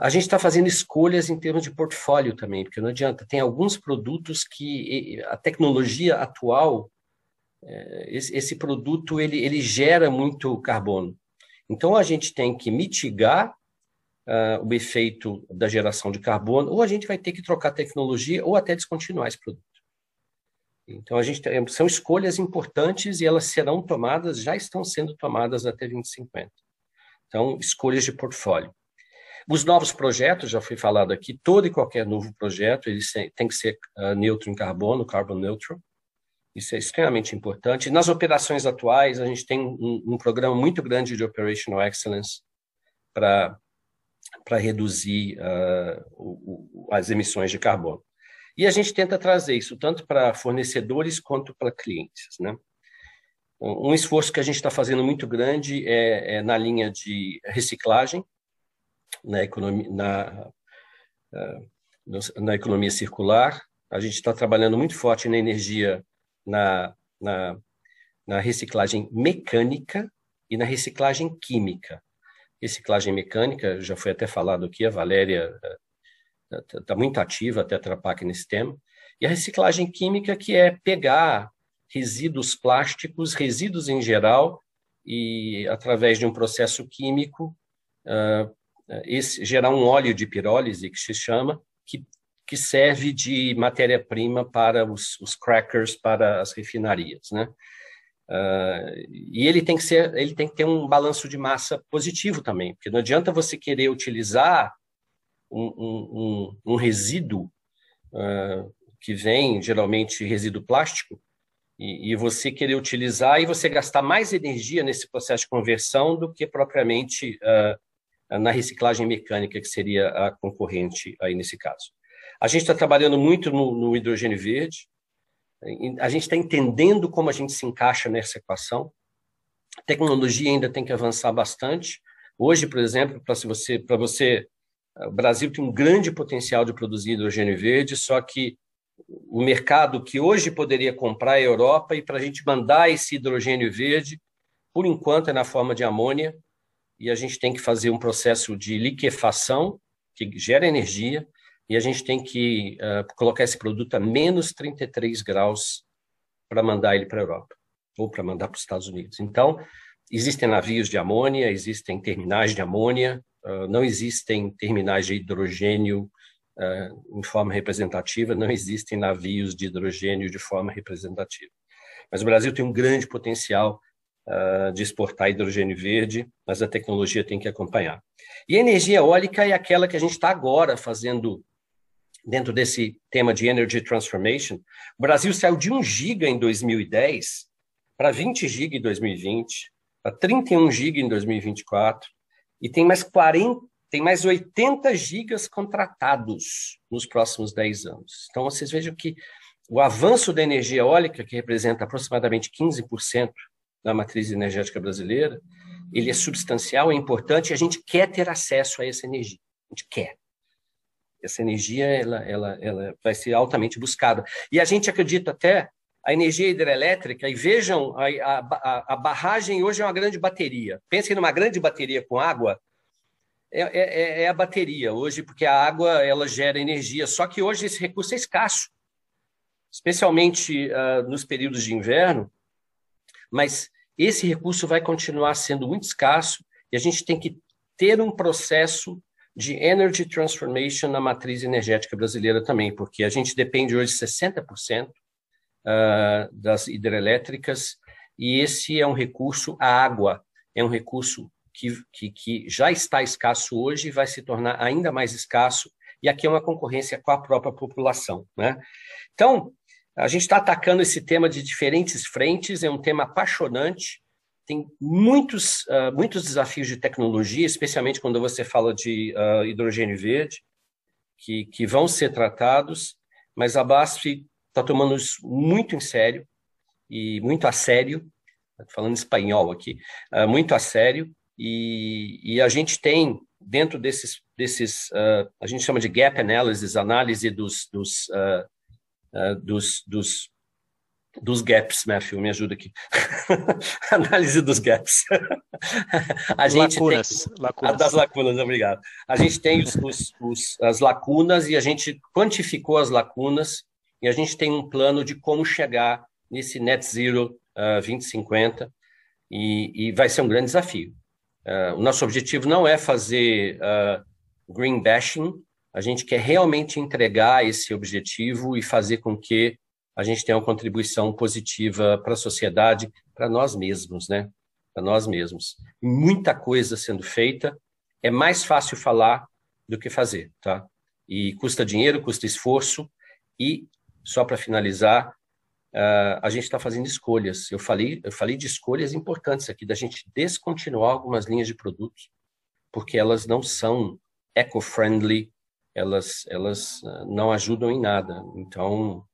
Speaker 8: A gente está fazendo escolhas em termos de portfólio também, porque não adianta. Tem alguns produtos que a tecnologia atual, eh, esse, produto ele, ele gera muito carbono. Então, a gente tem que mitigar uh, o efeito da geração de carbono, ou a gente vai ter que trocar tecnologia, ou até descontinuar esse produto. Então, a gente tem, são escolhas importantes e elas serão tomadas, já estão sendo tomadas até 2050. Então, escolhas de portfólio. Os novos projetos, já foi falado aqui, todo e qualquer novo projeto, ele tem que ser uh, neutro em carbono, carbon neutral. Isso é extremamente importante. Nas operações atuais, a gente tem um, um programa muito grande de Operational Excellence para reduzir uh, o, o, as emissões de carbono. E a gente tenta trazer isso tanto para fornecedores quanto para clientes. Né? Um, esforço que a gente está fazendo muito grande é, é, na linha de reciclagem, na economia, na, uh, na economia circular. A gente está trabalhando muito forte na energia na, na, na reciclagem mecânica e na reciclagem química. Reciclagem mecânica, já foi até falado aqui, a Valéria está eh, tá muito ativa, até Trapac nesse tema. E a reciclagem química, que é pegar resíduos plásticos, resíduos em geral, e através de um processo químico, uh, esse, gerar um óleo de pirólise, que se chama, que que serve de matéria-prima para os, os, crackers, para as refinarias, né? Uh, e ele tem que ser, ele tem que ter um balanço de massa positivo também, porque não adianta você querer utilizar um, um, um resíduo uh, que vem geralmente resíduo plástico e, e, você querer utilizar e você gastar mais energia nesse processo de conversão do que propriamente uh, na reciclagem mecânica que seria a concorrente aí nesse caso. A gente está trabalhando muito no, no hidrogênio verde, a gente está entendendo como a gente se encaixa nessa equação. A tecnologia ainda tem que avançar bastante. Hoje, por exemplo, para você, você, o Brasil tem um grande potencial de produzir hidrogênio verde, só que o mercado que hoje poderia comprar a Europa e para a gente mandar esse hidrogênio verde, por enquanto é na forma de amônia, e a gente tem que fazer um processo de liquefação que gera energia, e a gente tem que uh, colocar esse produto a menos 33 graus para mandar ele para a Europa, ou para mandar para os Estados Unidos. Então, existem navios de amônia, existem terminais de amônia, uh, não existem terminais de hidrogênio uh, em forma representativa, não existem navios de hidrogênio de forma representativa. Mas o Brasil tem um grande potencial de exportar hidrogênio verde, mas a tecnologia tem que acompanhar. E a energia eólica é aquela que a gente está agora fazendo dentro desse tema de Energy Transformation. O Brasil saiu de 1 giga em 2010 para 20 giga em 2020, para 31 giga em 2024, e tem mais 40, tem mais 80 gigas contratados nos próximos 10 anos. Então, vocês vejam que o avanço da energia eólica, que representa aproximadamente 15% da matriz energética brasileira, ele é substancial, é importante, e a gente quer ter acesso a essa energia. A gente quer. Essa energia ela, ela, ela vai ser altamente buscada. E a gente acredita até a energia hidrelétrica, e vejam, a, a, a barragem hoje é uma grande bateria. Pensem numa grande bateria com água, é, é, é, é, a bateria hoje, porque a água ela gera energia. Só que hoje esse recurso é escasso, especialmente uh, nos períodos de inverno. Mas esse recurso vai continuar sendo muito escasso e a gente tem que ter um processo de energy transformation na matriz energética brasileira também, porque a gente depende hoje de 60% uh, das hidrelétricas e esse é um recurso, a água é um recurso que, que, que já está escasso hoje e vai se tornar ainda mais escasso, e aqui é uma concorrência com a própria população. Né? Então, a gente está atacando esse tema de diferentes frentes, é um tema apaixonante, tem muitos, uh, muitos desafios de tecnologia, especialmente quando você fala de uh, hidrogênio verde, que, que vão ser tratados, mas a BASF está tomando isso muito em sério, e muito a sério, falando espanhol aqui, uh, muito a sério, e, e a gente tem, dentro desses, desses a gente chama de gap analysis, análise dos, dos, uh, dos, dos, dos gaps, Matthew, me ajuda aqui. [LAUGHS] análise dos gaps. [LAUGHS] a gente lacunas, tem, lacunas. Das lacunas, obrigado. A gente tem os, os, os, as lacunas e a gente quantificou as lacunas e a gente tem um plano de como chegar nesse net zero uh, 2050 e, e vai ser um grande desafio. Uh, o nosso objetivo não é fazer uh, green bashing, a gente quer realmente entregar esse objetivo e fazer com que a gente tenha uma contribuição positiva para a sociedade, para nós mesmos, né? Para nós mesmos. Muita coisa sendo feita, é mais fácil falar do que fazer, tá? E custa dinheiro, custa esforço, e, só para finalizar, uh, a gente está fazendo escolhas. Eu falei, eu falei de escolhas importantes aqui, da gente descontinuar algumas linhas de produtos, porque elas não são eco-friendly, elas, elas uh, não ajudam em nada. Então,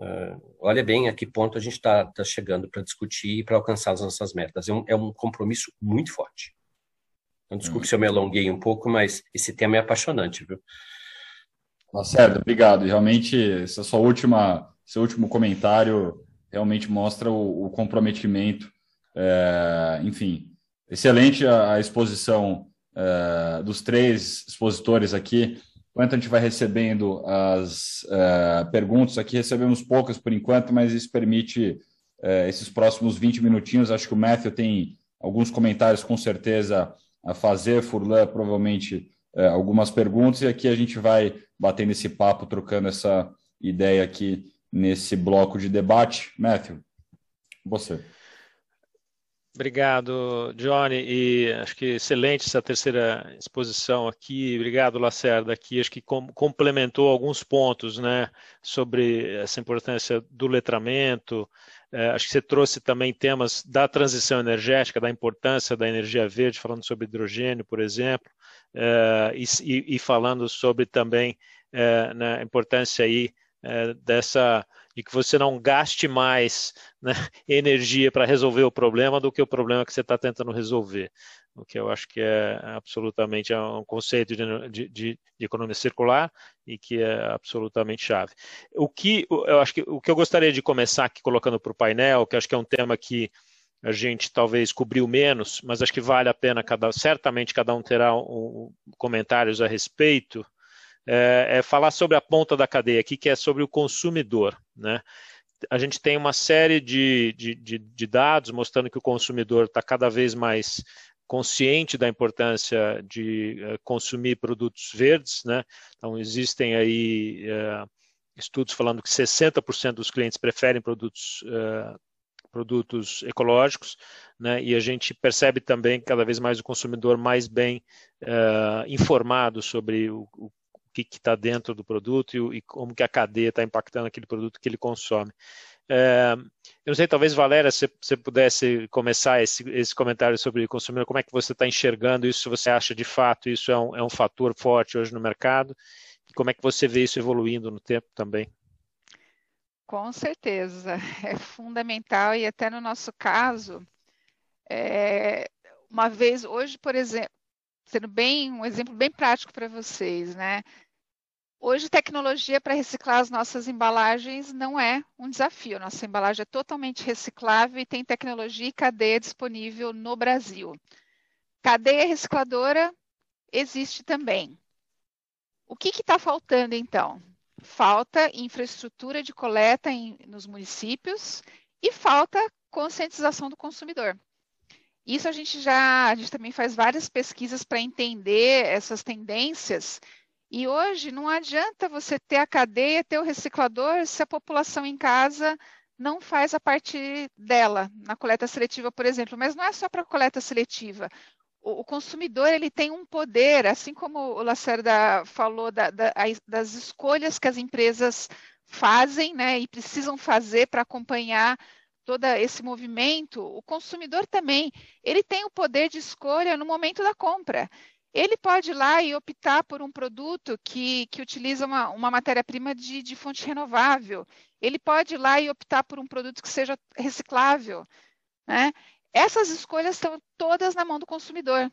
Speaker 8: uh, olha bem a que ponto a gente está tá chegando para discutir e para alcançar as nossas metas. É um, é um compromisso muito forte. Então, desculpe hum. se eu me alonguei um pouco, mas esse tema é apaixonante, viu?
Speaker 2: Lacerda, obrigado. Realmente, essa sua última seu último comentário realmente mostra o, o comprometimento. É, enfim, excelente a, a exposição é, dos três expositores aqui. Enquanto a gente vai recebendo as é, perguntas aqui, recebemos poucas por enquanto, mas isso permite é, esses próximos 20 minutinhos. Acho que o Matthew tem alguns comentários com certeza a fazer, Furlan provavelmente é, algumas perguntas, e aqui a gente vai batendo esse papo, trocando essa ideia aqui nesse bloco de debate. Matthew, você.
Speaker 5: Obrigado, Johnny, e acho que excelente essa terceira exposição aqui. Obrigado, Lacerda, aqui acho que com, complementou alguns pontos, né, sobre essa importância do letramento. É, acho que você trouxe também temas da transição energética, da importância da energia verde, falando sobre hidrogênio, por exemplo, é, e, e, falando sobre também é, né, a importância aí é, dessa de que você não gaste mais né, [LAUGHS] energia para resolver o problema do que o problema que você está tentando resolver. O que eu acho que é absolutamente é um conceito de, de, de, economia circular e que é absolutamente chave. O que eu acho que o que eu gostaria de começar aqui colocando para o painel, que acho que é um tema que a gente talvez cobriu menos, mas acho que vale a pena, cada, certamente cada um terá um, comentários a respeito, é, é, falar sobre a ponta da cadeia aqui, que é sobre o consumidor. Né? A gente tem uma série de, de, de, de dados mostrando que o consumidor está cada vez mais consciente da importância de uh, consumir produtos verdes, né? Então existem aí uh, estudos falando que 60% dos clientes preferem produtos uh, produtos ecológicos, né? E a gente percebe também cada vez mais o consumidor mais bem uh, informado sobre o, o que está dentro do produto e, e, como que a cadeia está impactando aquele produto que ele consome. Uh, eu não sei, talvez Valéria, se você pudesse começar esse, esse comentário sobre o consumidor, como é que você está enxergando isso? Se você acha de fato isso é um, é um fator forte hoje no mercado? E como é que você vê isso evoluindo no tempo também?
Speaker 6: Com certeza, [LAUGHS] é fundamental e até no nosso caso, é, uma vez hoje, por exemplo, sendo bem um exemplo bem prático para vocês, né? Hoje, tecnologia para reciclar as nossas embalagens não é um desafio. Nossa embalagem é totalmente reciclável e tem tecnologia e cadeia disponível no Brasil. Cadeia recicladora existe também. O que está faltando, então? falta infraestrutura de coleta em, nos municípios e falta conscientização do consumidor. Isso a gente já, a gente também faz várias pesquisas para entender essas tendências. E hoje não adianta você ter a cadeia, ter o reciclador, se a população em casa não faz a parte dela na coleta seletiva, por exemplo. Mas não é só para coleta seletiva o, consumidor ele tem um poder, assim como o Lacerda falou da, da, das escolhas que as empresas fazem né, e precisam fazer para acompanhar todo esse movimento, o consumidor também, ele tem o poder de escolha no momento da compra. Ele pode ir lá e optar por um produto que, que utiliza uma, uma matéria-prima de, de fonte renovável. Ele pode ir lá e optar por um produto que seja reciclável. Né? Essas escolhas estão todas na mão do consumidor.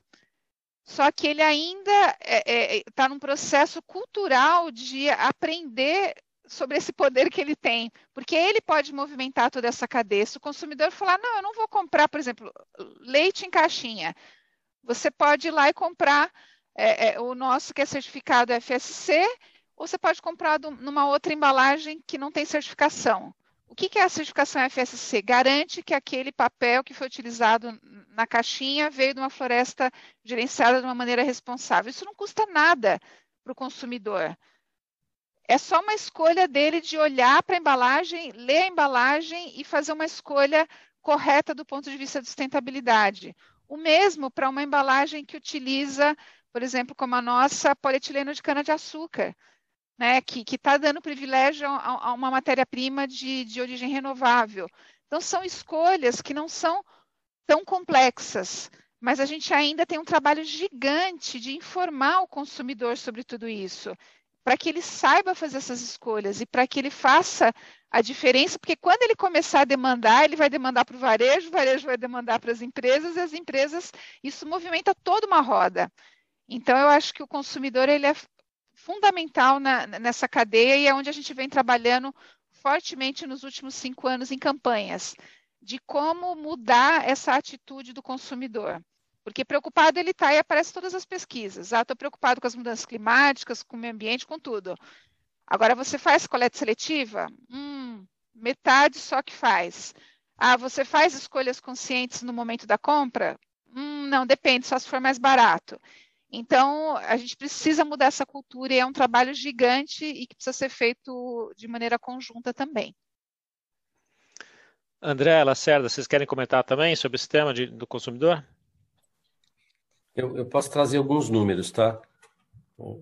Speaker 6: Só que ele ainda está é, é, tá num processo cultural de aprender sobre esse poder que ele tem, porque ele pode movimentar toda essa cadeia. Se o consumidor falar, não, eu não vou comprar, por exemplo, leite em caixinha, você pode ir lá e comprar é, é, o nosso que é certificado FSC, ou você pode comprar do, numa outra embalagem que não tem certificação. O que é a certificação FSC? Garante que aquele papel que foi utilizado na caixinha veio de uma floresta gerenciada de uma maneira responsável. Isso não custa nada para o consumidor. É só uma escolha dele de olhar para a embalagem, ler a embalagem e fazer uma escolha correta do ponto de vista de sustentabilidade. O mesmo para uma embalagem que utiliza, por exemplo, como a nossa, polietileno de cana-de-açúcar né, que está dando privilégio a, a uma matéria-prima de, de origem renovável. Então, são escolhas que não são tão complexas, mas a gente ainda tem um trabalho gigante de informar o consumidor sobre tudo isso, para que ele saiba fazer essas escolhas e para que ele faça a diferença, porque quando ele começar a demandar, ele vai demandar para o varejo, o varejo vai demandar para as empresas, e as empresas, isso movimenta toda uma roda. Então, eu acho que o consumidor ele é fundamental na, nessa cadeia e é onde a gente vem trabalhando fortemente nos últimos cinco anos em campanhas de como mudar essa atitude do consumidor. Porque preocupado ele está e aparece todas as pesquisas. Ah, estou preocupado com as mudanças climáticas, com o meio ambiente, com tudo. Agora, você faz coleta seletiva? Hum, metade só que faz. Ah, você faz escolhas conscientes no momento da compra? Hum, não, depende, só se for mais barato. Então, a gente precisa mudar essa cultura e é um trabalho gigante e que precisa ser feito de maneira conjunta também.
Speaker 5: André, Lacerda, vocês querem comentar também sobre esse tema de, do consumidor?
Speaker 8: Eu, eu, posso trazer alguns números, tá?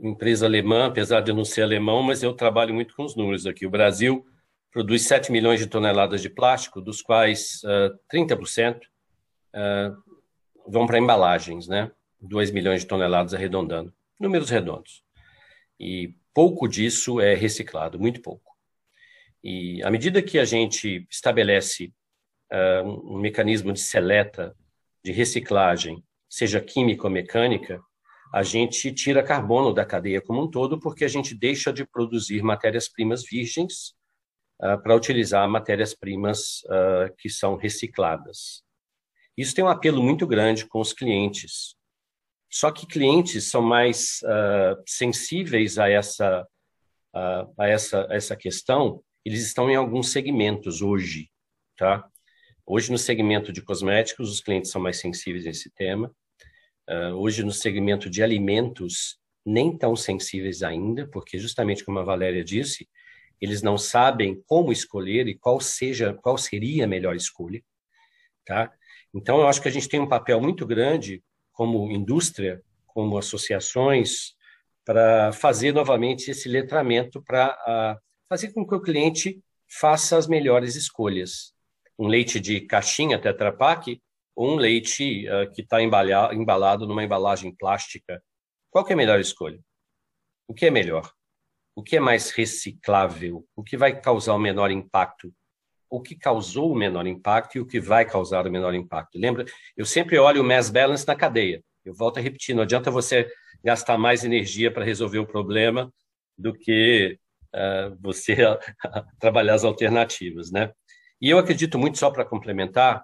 Speaker 8: Empresa alemã, apesar de eu não ser alemão, mas eu trabalho muito com os números aqui. O Brasil produz 7 milhões de toneladas de plástico, dos quais uh, 30% uh, vão para embalagens, né? 2 milhões de toneladas arredondando, números redondos. E pouco disso é reciclado, muito pouco. E à medida que a gente estabelece uh, um, mecanismo de seleta, de reciclagem, seja química ou mecânica, a gente tira carbono da cadeia como um todo, porque a gente deixa de produzir matérias-primas virgens uh, para utilizar matérias-primas uh, que são recicladas. Isso tem um apelo muito grande com os clientes. Só que clientes são mais uh, sensíveis a essa, a, essa, a essa questão, eles estão em alguns segmentos hoje, tá? Hoje, no segmento de cosméticos, os clientes são mais sensíveis a esse tema. Uh, hoje, no segmento de alimentos, nem tão sensíveis ainda, porque justamente como a Valéria disse, eles não sabem como escolher e qual seja, qual seria a melhor escolha, tá? Então, eu acho que a gente tem um papel muito grande como indústria, como associações, para fazer novamente esse letramento para uh, fazer com que o cliente faça as melhores escolhas. Um leite de caixinha Tetra Pak ou um leite uh, que está embalado numa embalagem plástica. Qual é a melhor escolha? O que é melhor? O que é mais reciclável? O que vai causar o menor impacto? O que causou o menor impacto e o que vai causar o menor impacto? Lembra? Eu sempre olho o mass balance na cadeia. Eu volto a repetir, não adianta você gastar mais energia para resolver o problema do que uh, você [LAUGHS] trabalhar as alternativas, né? E eu acredito muito, só para complementar,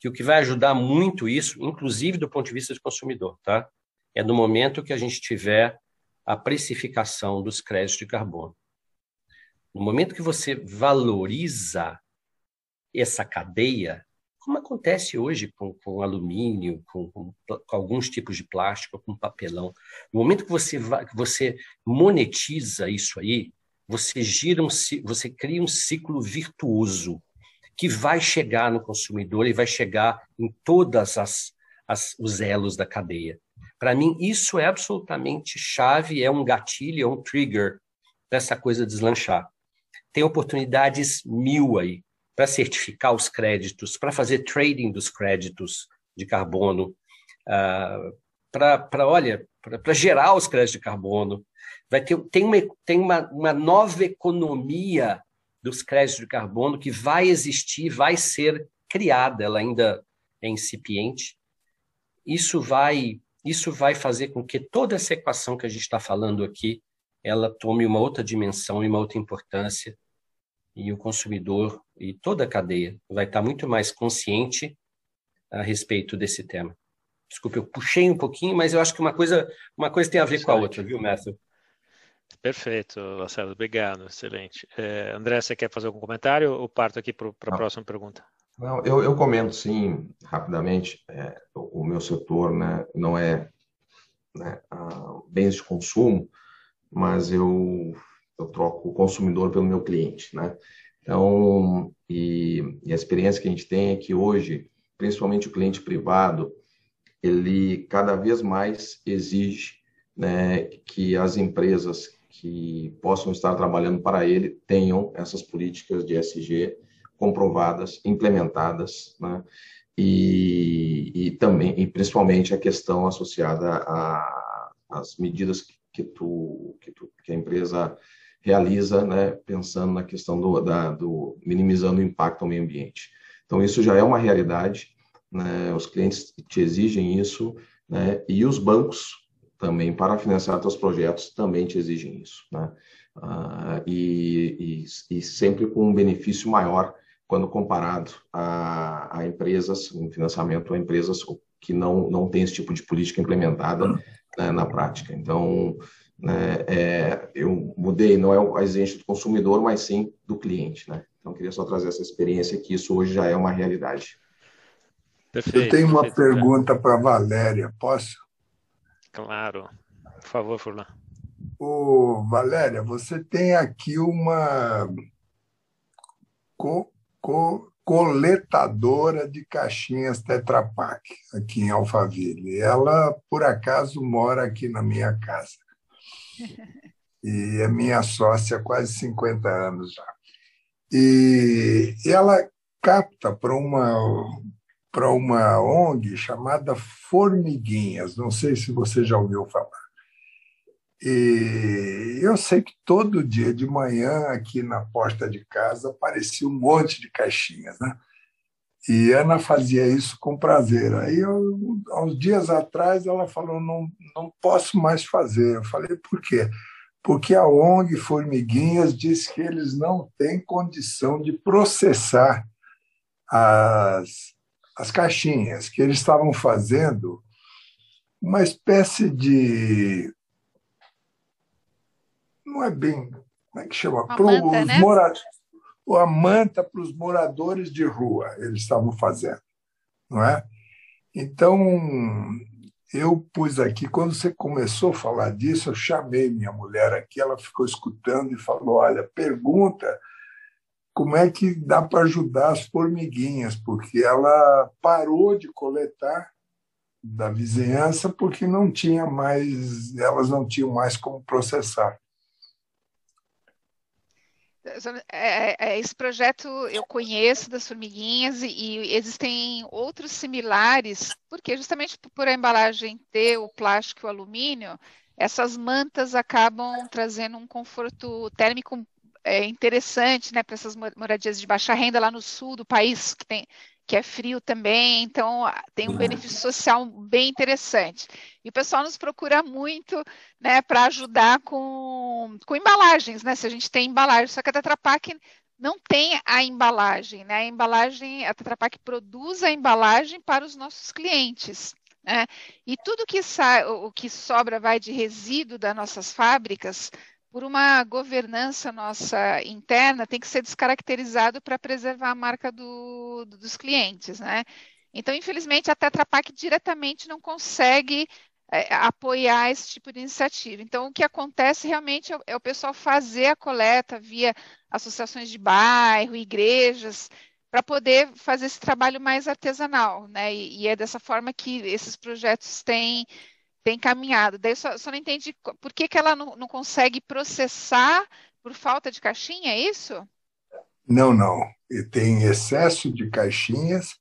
Speaker 8: que o que vai ajudar muito isso, inclusive do ponto de vista do consumidor, tá? É no momento que a gente tiver a precificação dos créditos de carbono. No momento que você valoriza essa cadeia, como acontece hoje com, com alumínio, com, com, com, alguns tipos de plástico, com papelão. No momento que você, que você monetiza isso aí, você gira um, você cria um ciclo virtuoso que vai chegar no consumidor e vai chegar em todas as, as os elos da cadeia. Para mim, isso é absolutamente chave, é um gatilho, é um trigger dessa coisa deslanchar. Tem oportunidades mil aí para certificar os créditos, para fazer trading dos créditos de carbono, uh, para, olha, para gerar os créditos de carbono. Vai ter, tem uma, tem uma, uma nova economia dos créditos de carbono que vai existir, vai ser criada, ela ainda é incipiente. Isso vai, isso vai fazer com que toda essa equação que a gente está falando aqui, ela tome uma outra dimensão e uma outra importância e o consumidor e toda a cadeia vai estar muito mais consciente a respeito desse tema. Desculpe, eu puxei um pouquinho, mas eu acho que uma coisa, uma coisa tem a ver com a outra, viu, Matthew?
Speaker 5: Perfeito, Marcelo, obrigado, excelente. É, André, você quer fazer algum comentário ou parto aqui para a próxima pergunta?
Speaker 7: Não, eu, eu comento sim, rapidamente. É, o, meu setor né, não é né, bens de consumo, mas eu eu troco o consumidor pelo meu cliente, né? Então, e, e, a experiência que a gente tem é que hoje, principalmente o cliente privado, ele cada vez mais exige né, que as empresas que possam estar trabalhando para ele tenham essas políticas de SG comprovadas, implementadas, né? E, e também, e principalmente a questão associada às medidas que, tu, que, tu, que a empresa realiza, né, pensando na questão do, da, do minimizando o impacto ao meio ambiente. Então isso já é uma realidade, né, os clientes te exigem isso, né, e os bancos também para financiar seus projetos também te exigem isso, né, uh, e, e, e, sempre com um benefício maior quando comparado a, a empresas, um financiamento a empresas que não não tem esse tipo de política implementada né, na prática. Então né, é, eu mudei, não é a exigência do consumidor, mas sim do cliente. Né? Então, queria só trazer essa experiência que isso hoje já é uma realidade.
Speaker 3: Perfeito, eu tenho uma perfeito, pergunta para Valéria, posso?
Speaker 5: Claro, por favor, Furlan.
Speaker 3: Ô, Valéria, você tem aqui uma co, co, coletadora de caixinhas Tetra Pak aqui em Alphaville. Ela, por acaso, mora aqui na minha casa [LAUGHS] e é minha sócia há quase 50 anos já. E ela capta para uma para uma ONG chamada Formiguinhas, não sei se você já ouviu falar. E eu sei que todo dia de manhã, aqui na porta de casa, aparecia um monte de caixinhas, né? E Ana fazia isso com prazer. Aí, eu, uns dias atrás, ela falou: não, não posso mais fazer. Eu falei: por quê? Porque a ONG Formiguinhas diz que eles não têm condição de processar as, as caixinhas, que eles estavam fazendo uma espécie de. Não é bem. Como é que chama?
Speaker 6: Para os né?
Speaker 3: moradores a manta para os moradores de rua, eles estavam fazendo, não é? Então, eu pus aqui, quando você começou a falar disso, eu chamei minha mulher aqui, ela ficou escutando e falou: Olha, pergunta como é que dá para ajudar as formiguinhas, porque ela parou de coletar da vizinhança porque não tinha mais, elas não tinham mais como processar.
Speaker 6: É, é, é, esse projeto eu conheço das formiguinhas e, e, existem outros similares, porque justamente por a embalagem ter o plástico e o alumínio, essas mantas acabam trazendo um conforto térmico é, interessante né, para essas moradias de baixa renda lá no sul do país, que tem que é frio também, então tem um benefício social bem interessante. E o pessoal nos procura muito né, para ajudar com, com embalagens, né? Se a gente tem embalagem, só que a Tetra Pak não tem a embalagem, né? A embalagem, a Tetra Pak produz a embalagem para os nossos clientes. Né? E tudo que sai, o que sobra vai de resíduo das nossas fábricas, por uma governança nossa interna, tem que ser descaracterizado para preservar a marca do, do, dos clientes, né? Então, infelizmente, a Tetra Pak diretamente não consegue é, apoiar esse tipo de iniciativa. Então, o que acontece realmente é, é o pessoal fazer a coleta via associações de bairro, igrejas, para poder fazer esse trabalho mais artesanal, né? E, e, é dessa forma que esses projetos têm tem caminhado. Daí só, só não entendi por que, que ela não, não consegue processar por falta de caixinha, é isso?
Speaker 3: Não, não. Tem excesso de caixinhas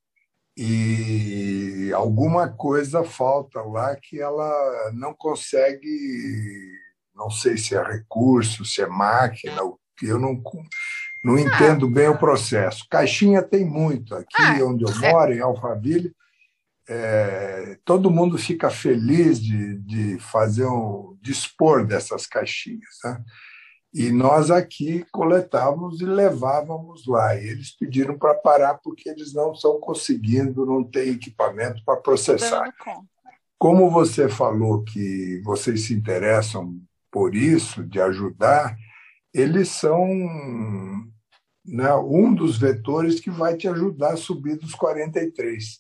Speaker 3: e alguma coisa falta lá que ela não consegue, não sei se é recurso, se é máquina, eu não, não ah. entendo bem o processo. Caixinha tem muito. Aqui ah, onde eu é. moro, em Alphaville, é, todo mundo fica feliz de, de fazer um dispor dessas caixinhas. Né? E nós aqui coletávamos e levávamos lá. E eles pediram para parar porque eles não estão conseguindo, não têm equipamento para processar. Como você falou que vocês se interessam por isso, de ajudar, eles são né, um dos vetores que vai te ajudar a subir dos 43.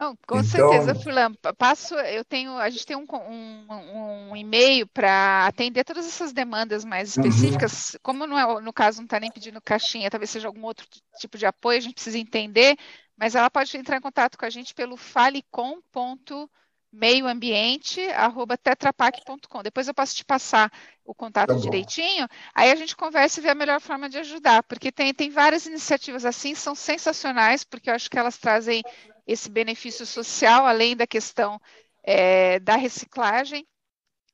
Speaker 6: Não, com então, certeza, Fulano. Passo, eu tenho, a gente tem um, um, um e-mail para atender todas essas demandas mais uhum. específicas. Uhum. Como não é, no caso não está nem pedindo caixinha, talvez seja algum outro tipo de apoio, a gente precisa entender, mas ela pode entrar em contato com a gente pelo falecom.meioambiente@tetrapac.com. Depois eu posso te passar o contato tá direitinho, aí a gente conversa e vê a melhor forma de ajudar, porque tem, tem várias iniciativas assim, são sensacionais, porque eu acho que elas trazem esse benefício social, além da questão é, da reciclagem.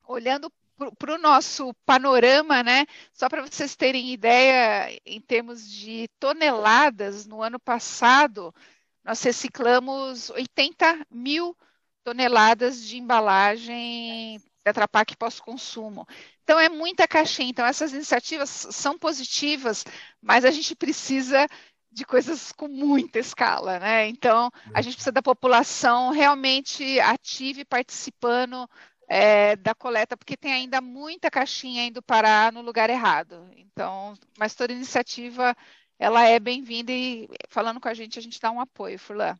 Speaker 6: Olhando para o nosso panorama, né? Só para vocês terem ideia, em termos de toneladas, no ano passado, nós reciclamos 80 mil toneladas de embalagem Tetra Pak pós-consumo. Então, é muita caixinha. Então, essas iniciativas são positivas, mas a gente precisa de coisas com muita escala, né? Então, a gente precisa da população realmente ativa e participando é, da coleta, porque tem ainda muita caixinha indo parar no lugar errado. Então, mas toda iniciativa ela é bem-vinda e falando com a gente, a gente dá um apoio, Furlan.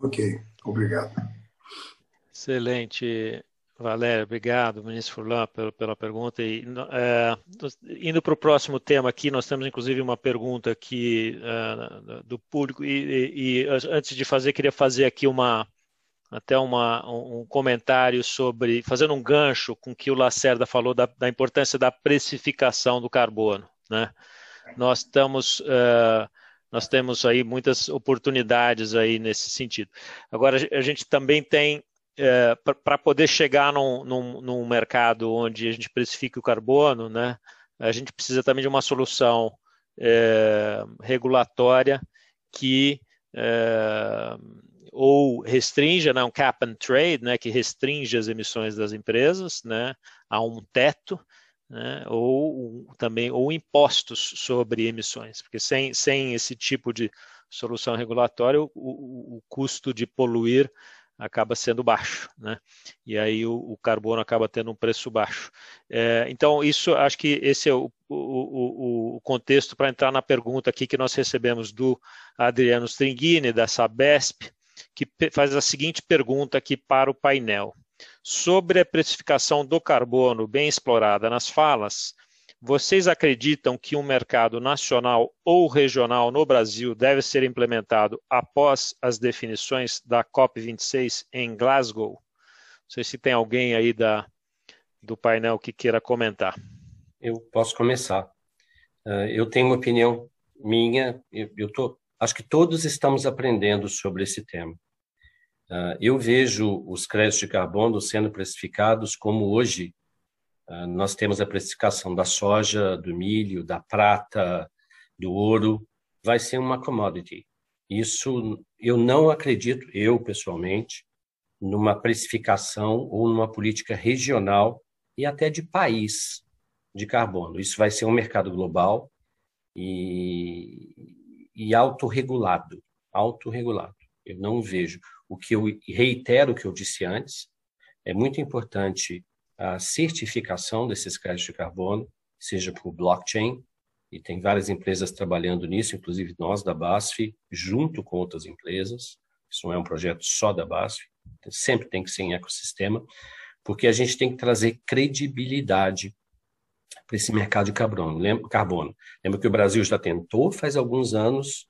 Speaker 3: Ok, obrigado.
Speaker 5: Excelente. Valéria, obrigado, ministro Furlan, pela, pela pergunta. E, é, indo para o próximo tema aqui, nós temos inclusive uma pergunta aqui é, do público, e, e, antes de fazer, queria fazer aqui uma até uma, um comentário sobre, fazendo um gancho com que o Lacerda falou da, da importância da precificação do carbono. Né? Nós estamos. Uh, nós temos aí muitas oportunidades aí nesse sentido. Agora, a gente também tem é, para poder chegar num, num, num, mercado onde a gente precifique o carbono, né, a gente precisa também de uma solução é, regulatória que é, ou restrinja, né, um cap and trade, né, que restringe as emissões das empresas, né, a um teto, né, ou também ou impostos sobre emissões, porque sem, sem esse tipo de solução regulatória, o, o, o custo de poluir acaba sendo baixo, né? E aí o, o carbono acaba tendo um preço baixo. É, então, isso acho que esse é o, o, o contexto para entrar na pergunta aqui que nós recebemos do Adriano Stringini, da Sabesp, que faz a seguinte pergunta aqui para o painel. Sobre a precificação do carbono bem explorada nas falas, vocês acreditam que um mercado nacional ou regional no Brasil deve ser implementado após as definições da COP26 em Glasgow? Não sei se tem alguém aí da, do painel que queira comentar.
Speaker 8: Eu posso começar. Uh, eu tenho uma opinião minha, eu, tô, acho que todos estamos aprendendo sobre esse tema. Uh, eu vejo os créditos de carbono sendo precificados como hoje ah, nós temos a precificação da soja, do milho, da prata, do ouro, vai ser uma commodity. Isso eu não acredito, eu pessoalmente, numa precificação ou numa política regional e até de país de carbono. Isso vai ser um mercado global e, e autorregulado, autorregulado. Eu não vejo. O que eu reitero o que eu disse antes, é muito importante a certificação desses créditos de carbono, seja por blockchain, e tem várias empresas trabalhando nisso, inclusive nós da BASF, junto com outras empresas. Isso não é um projeto só da BASF, sempre tem que ser em ecossistema, porque a gente tem que trazer credibilidade para esse mercado de carbono. Lembra, carbono. Lembra que o Brasil já tentou faz alguns anos,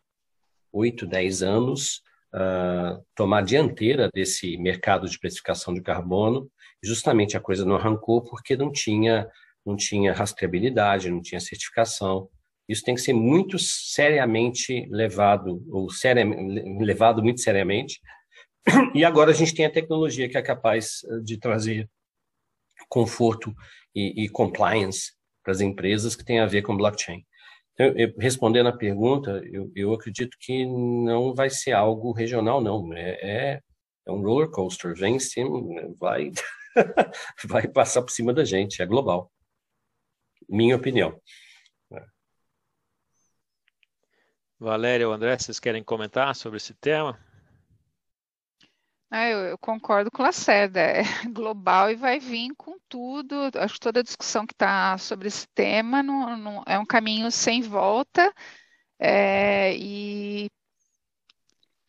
Speaker 8: oito, dez anos, uh, tomar dianteira desse mercado de precificação de carbono justamente a coisa não arrancou porque não tinha, não tinha rastreabilidade, não tinha certificação. Isso tem que ser muito seriamente levado, ou seria, levado muito seriamente. E agora a gente tem a tecnologia que é capaz eh, de trazer conforto e, e compliance para as empresas que tem a ver com blockchain. Então, eu, respondendo a pergunta, eu, eu, acredito que não vai ser algo regional, não. É, é, é um roller coaster, vem em cima, vai [LAUGHS] vai passar por cima da gente, é global. Minha opinião.
Speaker 5: Valéria ou André, vocês querem comentar sobre esse tema?
Speaker 6: Ah, eu, eu, concordo com a Lacerda, é [LAUGHS] global e vai vir com tudo. Acho que toda a discussão que está sobre esse tema não, não, é um caminho sem volta é, e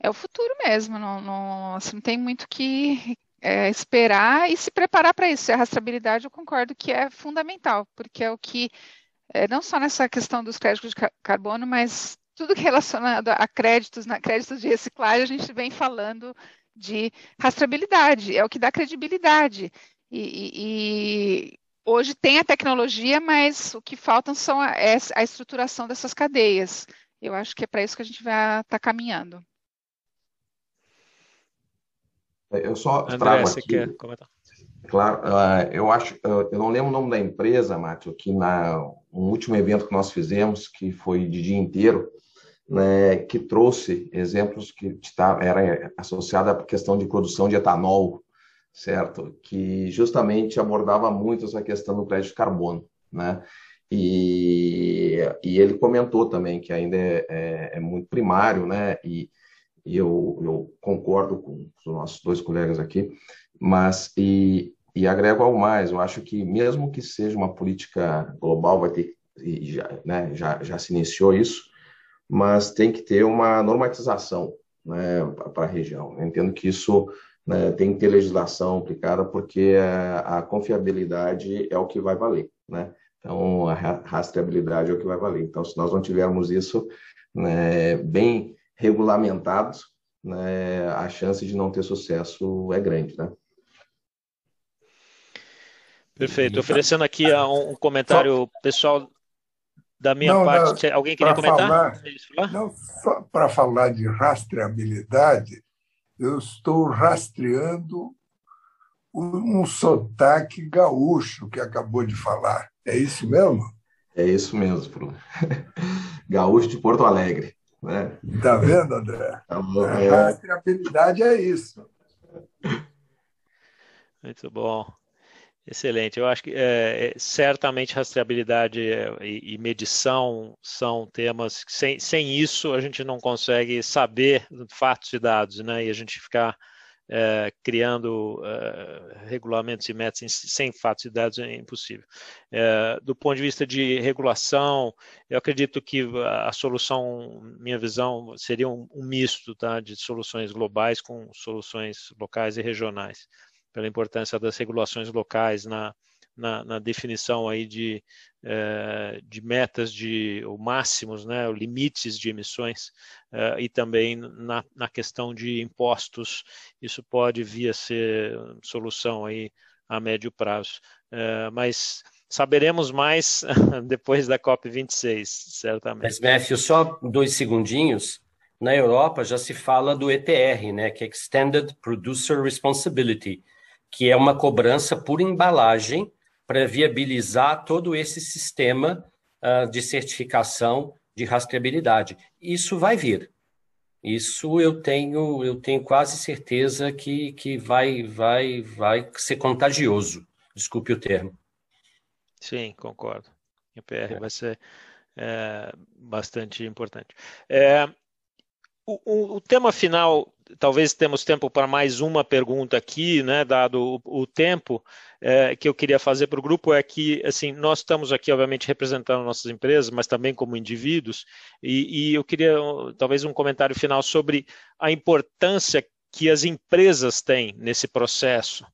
Speaker 6: é o futuro mesmo. Não, não, assim, não tem muito que, é, esperar e se preparar para isso. A rastreabilidade eu concordo que é fundamental, porque é o que, é, não só nessa questão dos créditos de carbono, mas tudo é relacionado a créditos, na créditos de reciclagem, a gente vem falando de rastreabilidade, é o que dá credibilidade. E, e, e hoje tem a tecnologia, mas o que faltam são a, é a estruturação dessas cadeias. Eu acho que é para isso que a gente vai estar tá caminhando.
Speaker 7: Eu só André, trago aqui. Quer comentar? Claro, uh, eu acho, eu não lembro o nome da empresa, Márcio, que na um último evento que nós fizemos, que foi de dia inteiro, né, que trouxe exemplos que era associado à questão de produção de etanol, certo? Que justamente abordava muito essa questão do crédito de carbono, né? E, e ele comentou também que ainda é, é, é muito primário, né? E, e eu, eu concordo com os nossos dois colegas aqui, mas e, e agrego ao mais, eu acho que mesmo que seja uma política global, vai ter, já, né, já, já se iniciou isso, mas tem que ter uma normatização né, para a região. Eu entendo que isso né, tem que ter legislação aplicada, porque a, a, confiabilidade é o que vai valer. Né? Então, a rastreabilidade é o que vai valer. Então, se nós não tivermos isso né, bem regulamentados, né, a chance de não ter sucesso é grande, né?
Speaker 5: Perfeito. Oferecendo aqui um comentário pessoal da minha não, parte. Não, Alguém queria comentar?
Speaker 3: Falar, não, para falar de rastreabilidade, eu estou rastreando um sotaque gaúcho que acabou de falar. É isso mesmo?
Speaker 7: É isso mesmo, Bruno. [LAUGHS] gaúcho de Porto Alegre. Né?
Speaker 3: Tá vendo, André? Tá a é. rastreabilidade é isso.
Speaker 5: Muito bom. Excelente. Eu acho que é, é certamente rastreabilidade e, e, medição são temas que sem, sem isso a gente não consegue saber fatos e dados, né? E a gente ficar é, criando é, regulamentos e metas sem fatos e dados é impossível. É, do ponto de vista de regulação, eu acredito que a solução, minha visão, seria um, um misto tá, de soluções globais com soluções locais e regionais pela importância das regulações locais na, na, na definição aí de, eh, de metas de ou máximos, né, limites de emissões eh, e também na, na questão de impostos. Isso pode vir a ser solução aí a médio prazo, eh, mas saberemos mais [LAUGHS] depois da COP 26, certamente.
Speaker 8: Mas só dois segundinhos. Na Europa já se fala do ETR, né, que é Extended Producer Responsibility que é uma cobrança por embalagem para viabilizar todo esse sistema uh, de certificação de rastreabilidade. Isso vai vir. Isso eu tenho, eu tenho quase certeza que, que vai, vai, vai ser contagioso. Desculpe o termo.
Speaker 5: Sim, concordo. IPR é. vai ser é, bastante importante. É, o, o, o, tema final talvez temos tempo para mais uma pergunta aqui, né, dado o, o tempo é, que eu queria fazer para o grupo é que assim nós estamos aqui obviamente representando nossas empresas, mas também como indivíduos e, e eu queria talvez um comentário final sobre a importância que as empresas têm nesse processo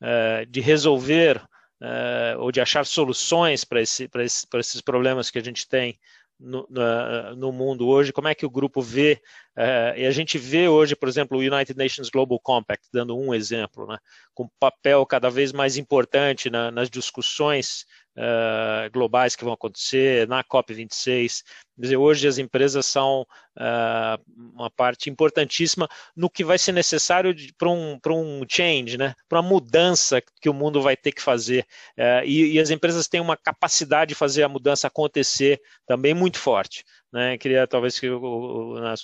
Speaker 5: é, de resolver é, ou de achar soluções para esse, esse, esses problemas que a gente tem no, no, mundo hoje, como é que o grupo vê, uh, e a gente vê hoje, por exemplo, o United Nations Global Compact, dando um exemplo, né, com papel cada vez mais importante na, nas discussões uh, globais que vão acontecer na COP26. Dizer, hoje as empresas são uh, uma parte importantíssima no que vai ser necessário para um, um change, né? para uma mudança que o mundo vai ter que fazer. Uh, e, e, as empresas têm uma capacidade de fazer a mudança acontecer também muito forte. Né? Queria talvez que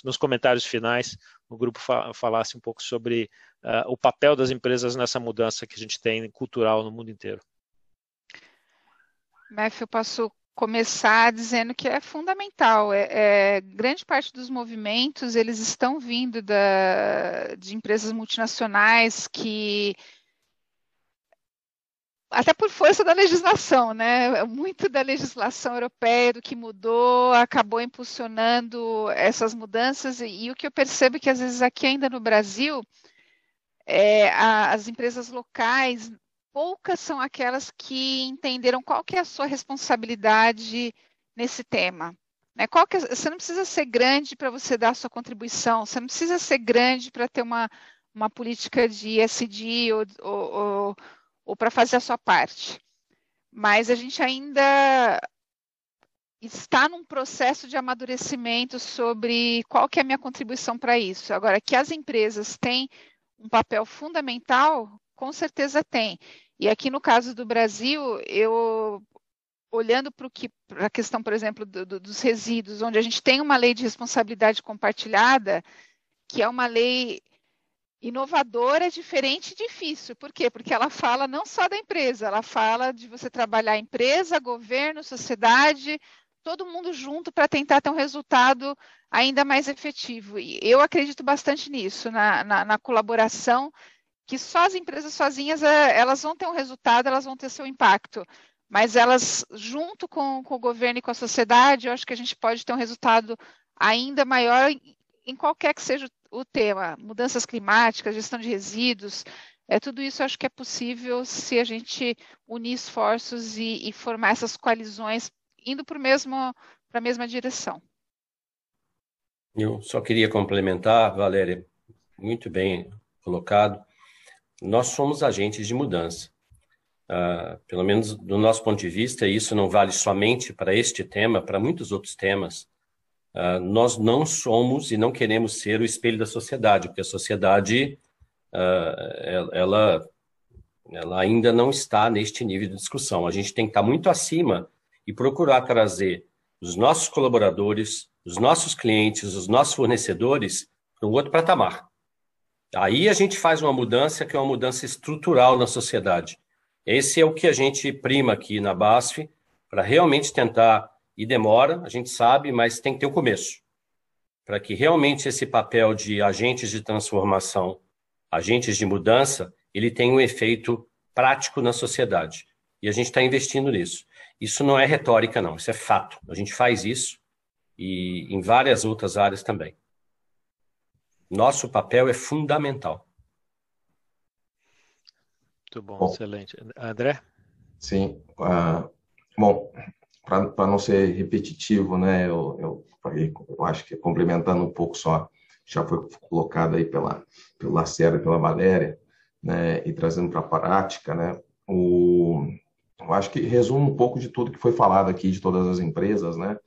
Speaker 5: nos comentários finais o grupo falasse um pouco sobre uh, o papel das empresas nessa mudança que a gente tem cultural no mundo inteiro.
Speaker 6: Matthew, posso começar dizendo que é fundamental. É, é, grande parte dos movimentos eles estão vindo da, de empresas multinacionais que até por força da legislação, né? Muito da legislação europeia, do que mudou, acabou impulsionando essas mudanças. E, e o que eu percebo é que às vezes aqui ainda no Brasil, é, a, as empresas locais poucas são aquelas que entenderam qual que é a sua responsabilidade nesse tema. Né? É, você não precisa ser grande para você dar a sua contribuição, você não precisa ser grande para ter uma, uma política de SD ou, ou, ou, ou para fazer a sua parte. Mas a gente ainda está num processo de amadurecimento sobre qual que é a minha contribuição para isso. Agora, que as empresas têm um papel fundamental, com certeza tem. E aqui no caso do Brasil, eu olhando para a questão, por exemplo, do, do, dos resíduos, onde a gente tem uma lei de responsabilidade compartilhada, que é uma lei inovadora, diferente e difícil. Por quê? Porque ela fala não só da empresa, ela fala de você trabalhar empresa, governo, sociedade, todo mundo junto para tentar ter um resultado ainda mais efetivo. E eu acredito bastante nisso, na, na, na colaboração que só as empresas sozinhas é, elas vão ter um resultado, elas vão ter seu impacto, mas elas junto com, com o governo e com a sociedade, eu acho que a gente pode ter um resultado ainda maior em qualquer que seja o tema, mudanças climáticas, gestão de resíduos, é, tudo isso acho que é possível se a gente unir esforços e, e formar essas coalizões indo para a mesma direção.
Speaker 8: Eu só queria complementar, Valéria, muito bem colocado nós somos agentes de mudança. Uh, pelo menos do nosso ponto de vista, isso não vale somente para este tema, para muitos outros temas. Uh, nós não somos e não queremos ser o espelho da sociedade, porque a sociedade uh, ela ela ainda não está neste nível de discussão. A gente tem que estar muito acima e procurar trazer os nossos colaboradores, os nossos clientes, os nossos fornecedores para um outro patamar. Aí a gente faz uma mudança que é uma mudança estrutural na sociedade. Esse é o que a gente prima aqui na BASF para realmente tentar, e demora, a gente sabe, mas tem que ter o um começo. Para que realmente esse papel de agentes de transformação, agentes de mudança, ele tenha um efeito prático na sociedade. E a gente está investindo nisso. Isso não é retórica, não, isso é fato. A gente faz isso e em várias outras áreas também. Nosso papel é fundamental.
Speaker 5: Muito bom, bom excelente. André?
Speaker 7: Sim. Uh, bom, para não ser repetitivo, né, eu, eu, eu, acho que complementando um pouco só, já foi colocado aí pela, pela Lacerda, pela Valéria, né, e trazendo para a prática, né, o, eu acho que resume um pouco de tudo que foi falado aqui, de todas as empresas, né,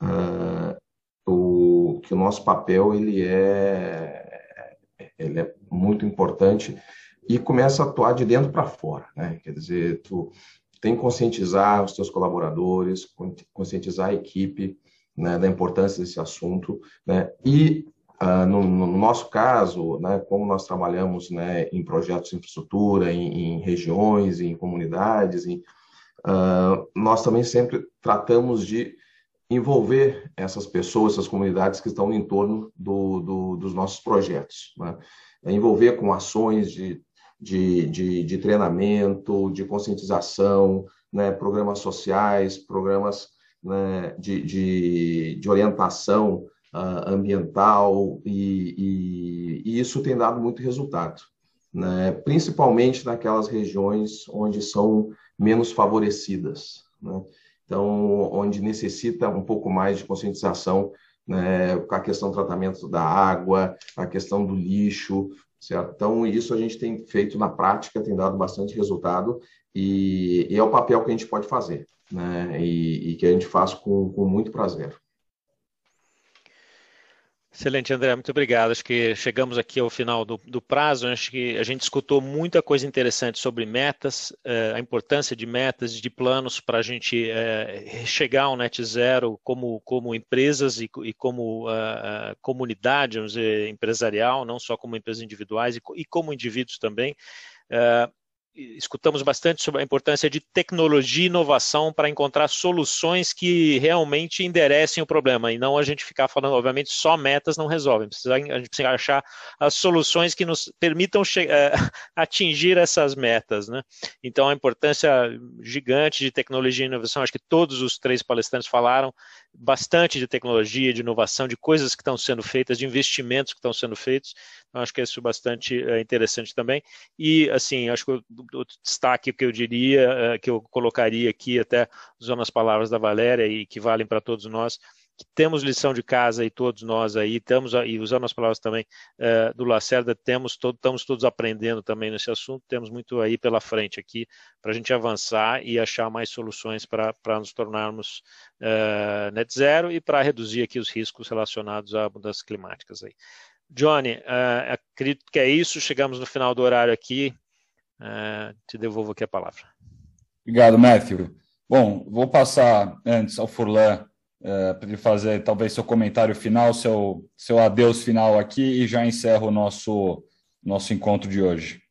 Speaker 7: uh, que o nosso papel ele é, ele é muito importante e começa a atuar de dentro para fora, né, quer dizer, tu tem que conscientizar os teus colaboradores, conscientizar a equipe né, da importância desse assunto, né, e Uh, no, no, nosso caso, né, como nós trabalhamos né, em projetos de infraestrutura, em, em regiões, em comunidades, em, uh, nós também sempre tratamos de envolver essas pessoas, essas comunidades que estão em torno do, do, dos nossos projetos. Né? É envolver com ações de, de, de, de treinamento, de conscientização, né, programas sociais, programas né, de, de, orientação uh, ambiental e, e, e, isso tem dado muito resultado, né? principalmente naquelas regiões onde são menos favorecidas, né? Então onde necessita um pouco mais de conscientização né, com a questão do tratamento da água, a questão do lixo, certo? Então isso a gente tem feito na prática, tem dado bastante resultado e, e é o papel que a gente pode fazer, né? E, e que a gente faz com, com muito prazer.
Speaker 5: Excelente, André, muito obrigado. Acho que chegamos aqui ao final do, do prazo. Acho que a gente escutou muita coisa interessante sobre metas, eh, a importância de metas, de planos para a gente eh, chegar ao net zero como, como empresas e, e como uh, comunidade, vamos dizer, empresarial, não só como empresas individuais e, e como indivíduos também. Uh, escutamos bastante sobre a importância de tecnologia e inovação para encontrar soluções que realmente enderecem o problema e não a gente ficar falando, obviamente, só metas não resolvem. a gente precisa achar as soluções que nos permitam eh, [LAUGHS] atingir essas metas. Né? Então, a importância gigante de tecnologia e inovação, acho que todos os três palestrantes falaram bastante de tecnologia, de inovação, de coisas que estão sendo feitas, de investimentos que estão sendo feitos. Então, acho que isso é bastante é, interessante também. E, assim, acho que o, destaque que eu diria, é, que eu colocaria aqui, até usando as palavras da Valéria e que valem para todos nós, que temos lição de casa e todos nós aí, estamos, e usando as palavras também é, do Lacerda, temos todo, estamos todos aprendendo também nesse assunto, temos muito aí pela frente aqui para a gente avançar e achar mais soluções para nos tornarmos é, net zero e para reduzir aqui os riscos relacionados a mudanças climáticas aí. Johnny, uh, acredito que é isso. Chegamos no final do horário aqui. Uh, te devolvo aqui a palavra.
Speaker 2: Obrigado, Matthew. Bom, vou passar antes ao Furlan uh, para ele fazer talvez seu comentário final, seu, seu adeus final aqui e já encerro o nosso, nosso encontro de hoje.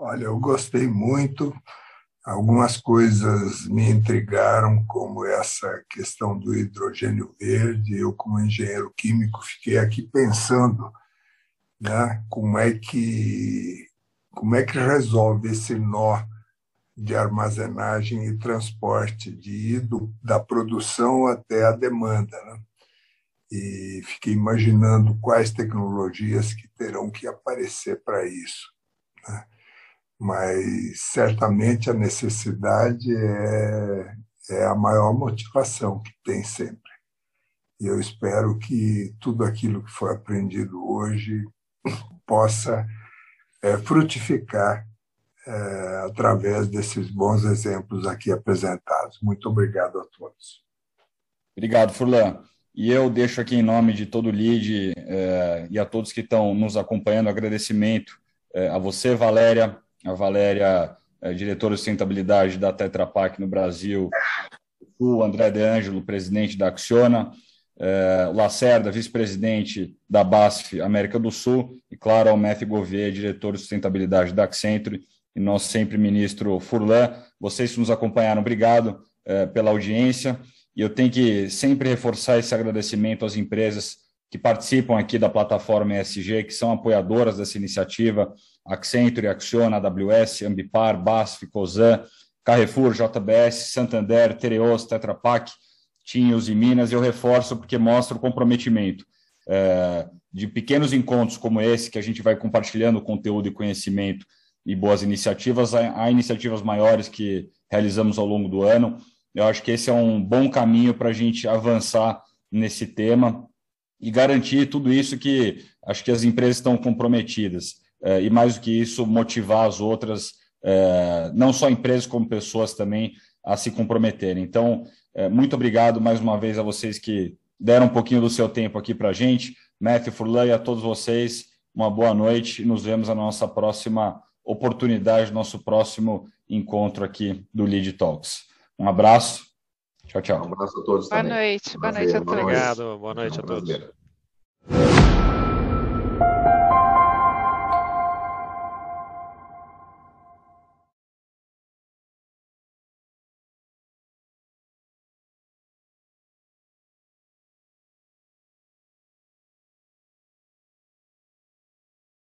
Speaker 3: Olha, eu gostei muito. Algumas coisas me intrigaram, como essa questão do hidrogênio verde. Eu, como engenheiro químico, fiquei aqui pensando né, como, é que, como é que resolve esse nó de armazenagem e transporte, de ir da produção até a demanda. Né? E fiquei imaginando quais tecnologias que terão que aparecer para isso. Né? mas certamente a necessidade é, é a maior motivação que tem sempre. E eu espero que tudo aquilo que foi aprendido hoje possa é, frutificar é, através desses bons exemplos aqui apresentados. Muito obrigado a todos.
Speaker 2: Obrigado, Furlan. E eu deixo aqui em nome de todo o LID eh, e a todos que estão nos acompanhando, agradecimento eh, a você, Valéria, a Valéria, eh, diretora de sustentabilidade da Tetra Pak no Brasil, o André De Angelo, presidente da Acciona, eh, Lacerda, vice-presidente da BASF América do Sul, e, claro, ao Matthew Gouveia, diretor de sustentabilidade da Accenture, e nosso sempre ministro Furlan. Vocês que nos acompanharam, obrigado eh, pela audiência. E eu tenho que sempre reforçar esse agradecimento às empresas que participam aqui da plataforma ESG, que são apoiadoras dessa iniciativa, Accenture, Acciona, AWS, Ambipar, BASF, Cosan, Carrefour, JBS, Santander, Tereos, Tetra Pak, Tinhos e Minas. Eu reforço porque mostra o comprometimento é, de pequenos encontros como esse, que a gente vai compartilhando conteúdo e conhecimento e boas iniciativas, há iniciativas maiores que realizamos ao longo do ano, eu acho que esse é um bom caminho para a gente avançar nesse tema e garantir tudo isso que acho que as empresas estão comprometidas. É, e mais do que isso, motivar as outras, é, não só empresas, como pessoas também, a se comprometerem. Então, muito obrigado mais uma vez a vocês que deram um pouquinho do seu tempo aqui para a gente. Matthew Furlan e a todos vocês, uma boa noite e nos vemos na nossa próxima oportunidade, nosso próximo encontro aqui do Lead Talks. Um abraço. Tchau, tchau.
Speaker 7: Um abraço a todos
Speaker 6: Boa
Speaker 7: também.
Speaker 6: noite. Boa noite a todos.
Speaker 5: Obrigado. Boa noite a todos.